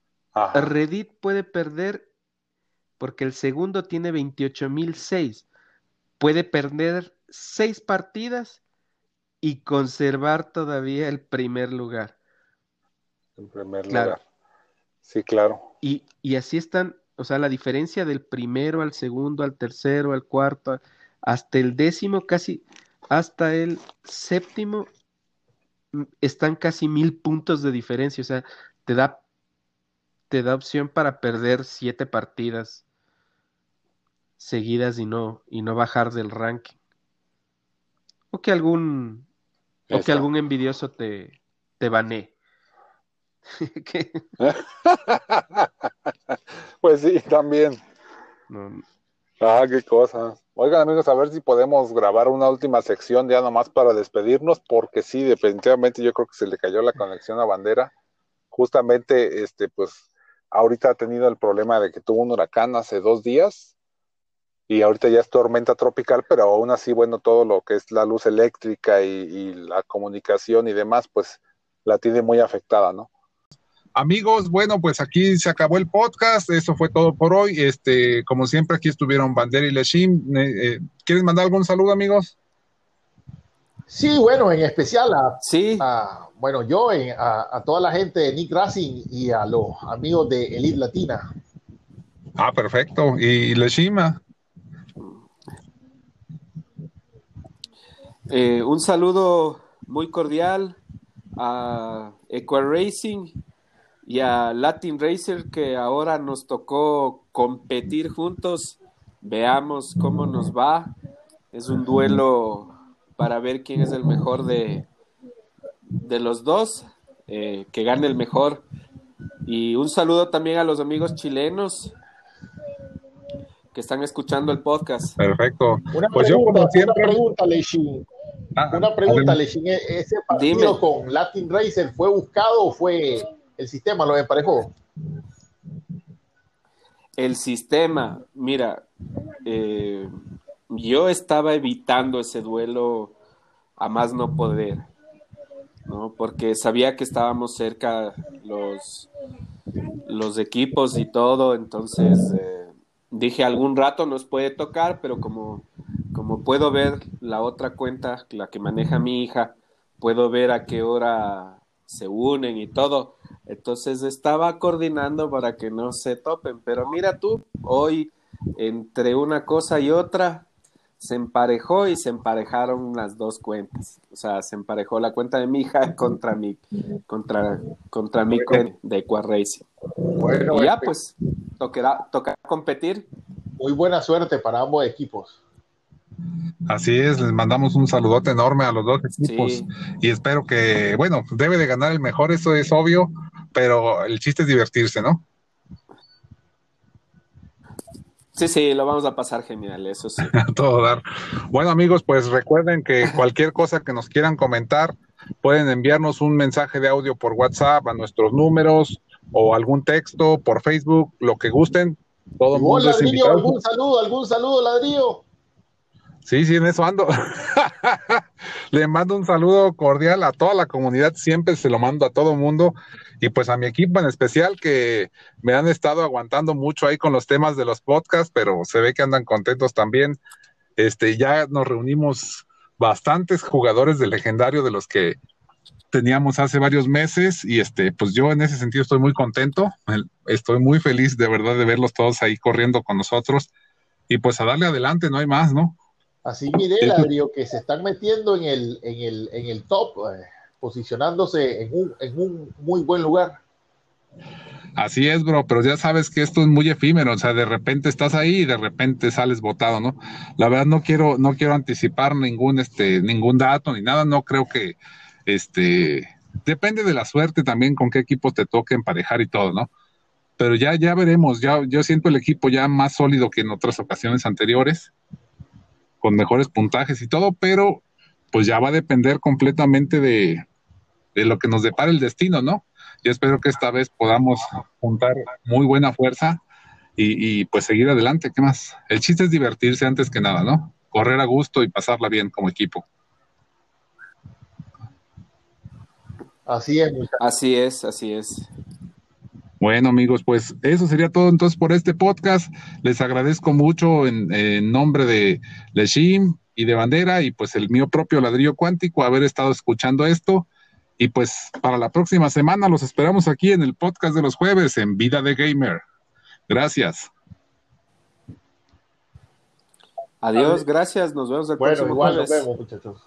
Reddit puede perder porque el segundo tiene 28.006. Puede perder seis partidas y conservar todavía el primer lugar. El primer lugar. Sí, claro. Y, y, así están, o sea, la diferencia del primero al segundo, al tercero, al cuarto, hasta el décimo, casi hasta el séptimo, mm, están casi mil puntos de diferencia. O sea, te da, te da opción para perder siete partidas seguidas y no, y no bajar del ranking. O que algún, o que algún envidioso te, te banee. pues sí, también. Ah, qué cosa. Oigan amigos, a ver si podemos grabar una última sección ya nomás para despedirnos, porque sí, definitivamente yo creo que se le cayó la conexión a bandera. Justamente, este, pues, ahorita ha tenido el problema de que tuvo un huracán hace dos días y ahorita ya es tormenta tropical, pero aún así, bueno, todo lo que es la luz eléctrica y, la comunicación y demás, pues la tiene muy afectada, ¿no? Amigos, bueno, pues aquí se acabó el podcast. Eso fue todo por hoy. Este, como siempre, aquí estuvieron Bander y Leshim. Eh, ¿Quieren mandar algún saludo, amigos? Sí, bueno, en especial a, sí. bueno, yo, a, toda la gente de Nick Racing y a los amigos de Elite Latina. Ah, perfecto. ¿Y Leshima? Eh, un saludo muy cordial a Equa Racing y a Latin Racer que ahora nos tocó competir juntos. Veamos cómo nos va. Es un duelo para ver quién es el mejor de, de los dos, eh, que gane el mejor. Y un saludo también a los amigos chilenos que están escuchando el podcast. Perfecto. Una pues pregunta, yo siempre... una pregunta, Leishin. Ah, una pregunta, Leishin. ¿e-, ¿Ese partido con Latin Racer fue buscado o fue el sistema lo emparejó? El sistema, mira, eh, yo estaba evitando ese duelo a más no poder, ¿no? Porque sabía que estábamos cerca los, los equipos y todo, entonces eh, dije algún rato nos puede tocar, pero como, como puedo ver la otra cuenta, la que maneja mi hija, puedo ver a qué hora se unen y todo. Entonces estaba coordinando para que no se topen, pero mira tú, hoy entre una cosa y otra se emparejó y se emparejaron las dos cuentas. O sea, se emparejó la cuenta de mi hija contra mi contra contra mi cuenta de. Bueno, y ya este pues tocará, tocará competir. Muy buena suerte para ambos equipos. Así es, les mandamos un saludote enorme a los dos equipos y espero que, bueno, debe de ganar el mejor, eso es obvio, pero el chiste es divertirse, ¿no? Sí, sí, lo vamos a pasar genial, eso sí. Todo dar. Bueno, amigos, pues recuerden que cualquier cosa que nos quieran comentar, pueden enviarnos un mensaje de audio por WhatsApp a nuestros números o algún texto por Facebook, lo que gusten. Todo Hola, ladrillo, algún saludo, algún saludo, ladrillo. Sí, sí, en eso ando. Le mando un saludo cordial a toda la comunidad, siempre se lo mando a todo mundo y pues a mi equipo en especial que me han estado aguantando mucho ahí con los temas de los podcasts, pero se ve que andan contentos también. Este, ya nos reunimos bastantes jugadores de legendario de los que teníamos hace varios meses y este, pues yo en ese sentido estoy muy contento, estoy muy feliz de verdad de verlos todos ahí corriendo con nosotros y pues a darle adelante, no hay más, ¿no? Así miré, Ladrio, que se están metiendo en el, en el, en el top, eh, posicionándose en un, en un muy buen lugar. Así es, bro, pero ya sabes que esto es muy efímero, o sea, de repente estás ahí y de repente sales votado, ¿no? La verdad no quiero, no quiero anticipar ningún, este, ningún dato ni nada, no creo que, este, depende de la suerte también con qué equipo te toque emparejar y todo, ¿no? Pero ya, ya veremos, ya, yo siento el equipo ya más sólido que en otras ocasiones anteriores con mejores puntajes y todo, pero pues ya va a depender completamente de, lo que nos depara el destino, ¿no? Yo espero que esta vez podamos juntar muy buena fuerza y, y, pues seguir adelante. ¿Qué más? El chiste es divertirse antes que nada, ¿no? Correr a gusto y pasarla bien como equipo. Así es. Así es, así es. Bueno, amigos, pues eso sería todo entonces por este podcast. Les agradezco mucho en, nombre de Leshim y de Bandera y pues el mío propio ladrillo cuántico haber estado escuchando esto. Y pues para la próxima semana los esperamos aquí en el podcast de los jueves en Vida de Gamer. Gracias. Adiós, gracias. Nos vemos el bueno, próximo igual Nos vemos, muchachos.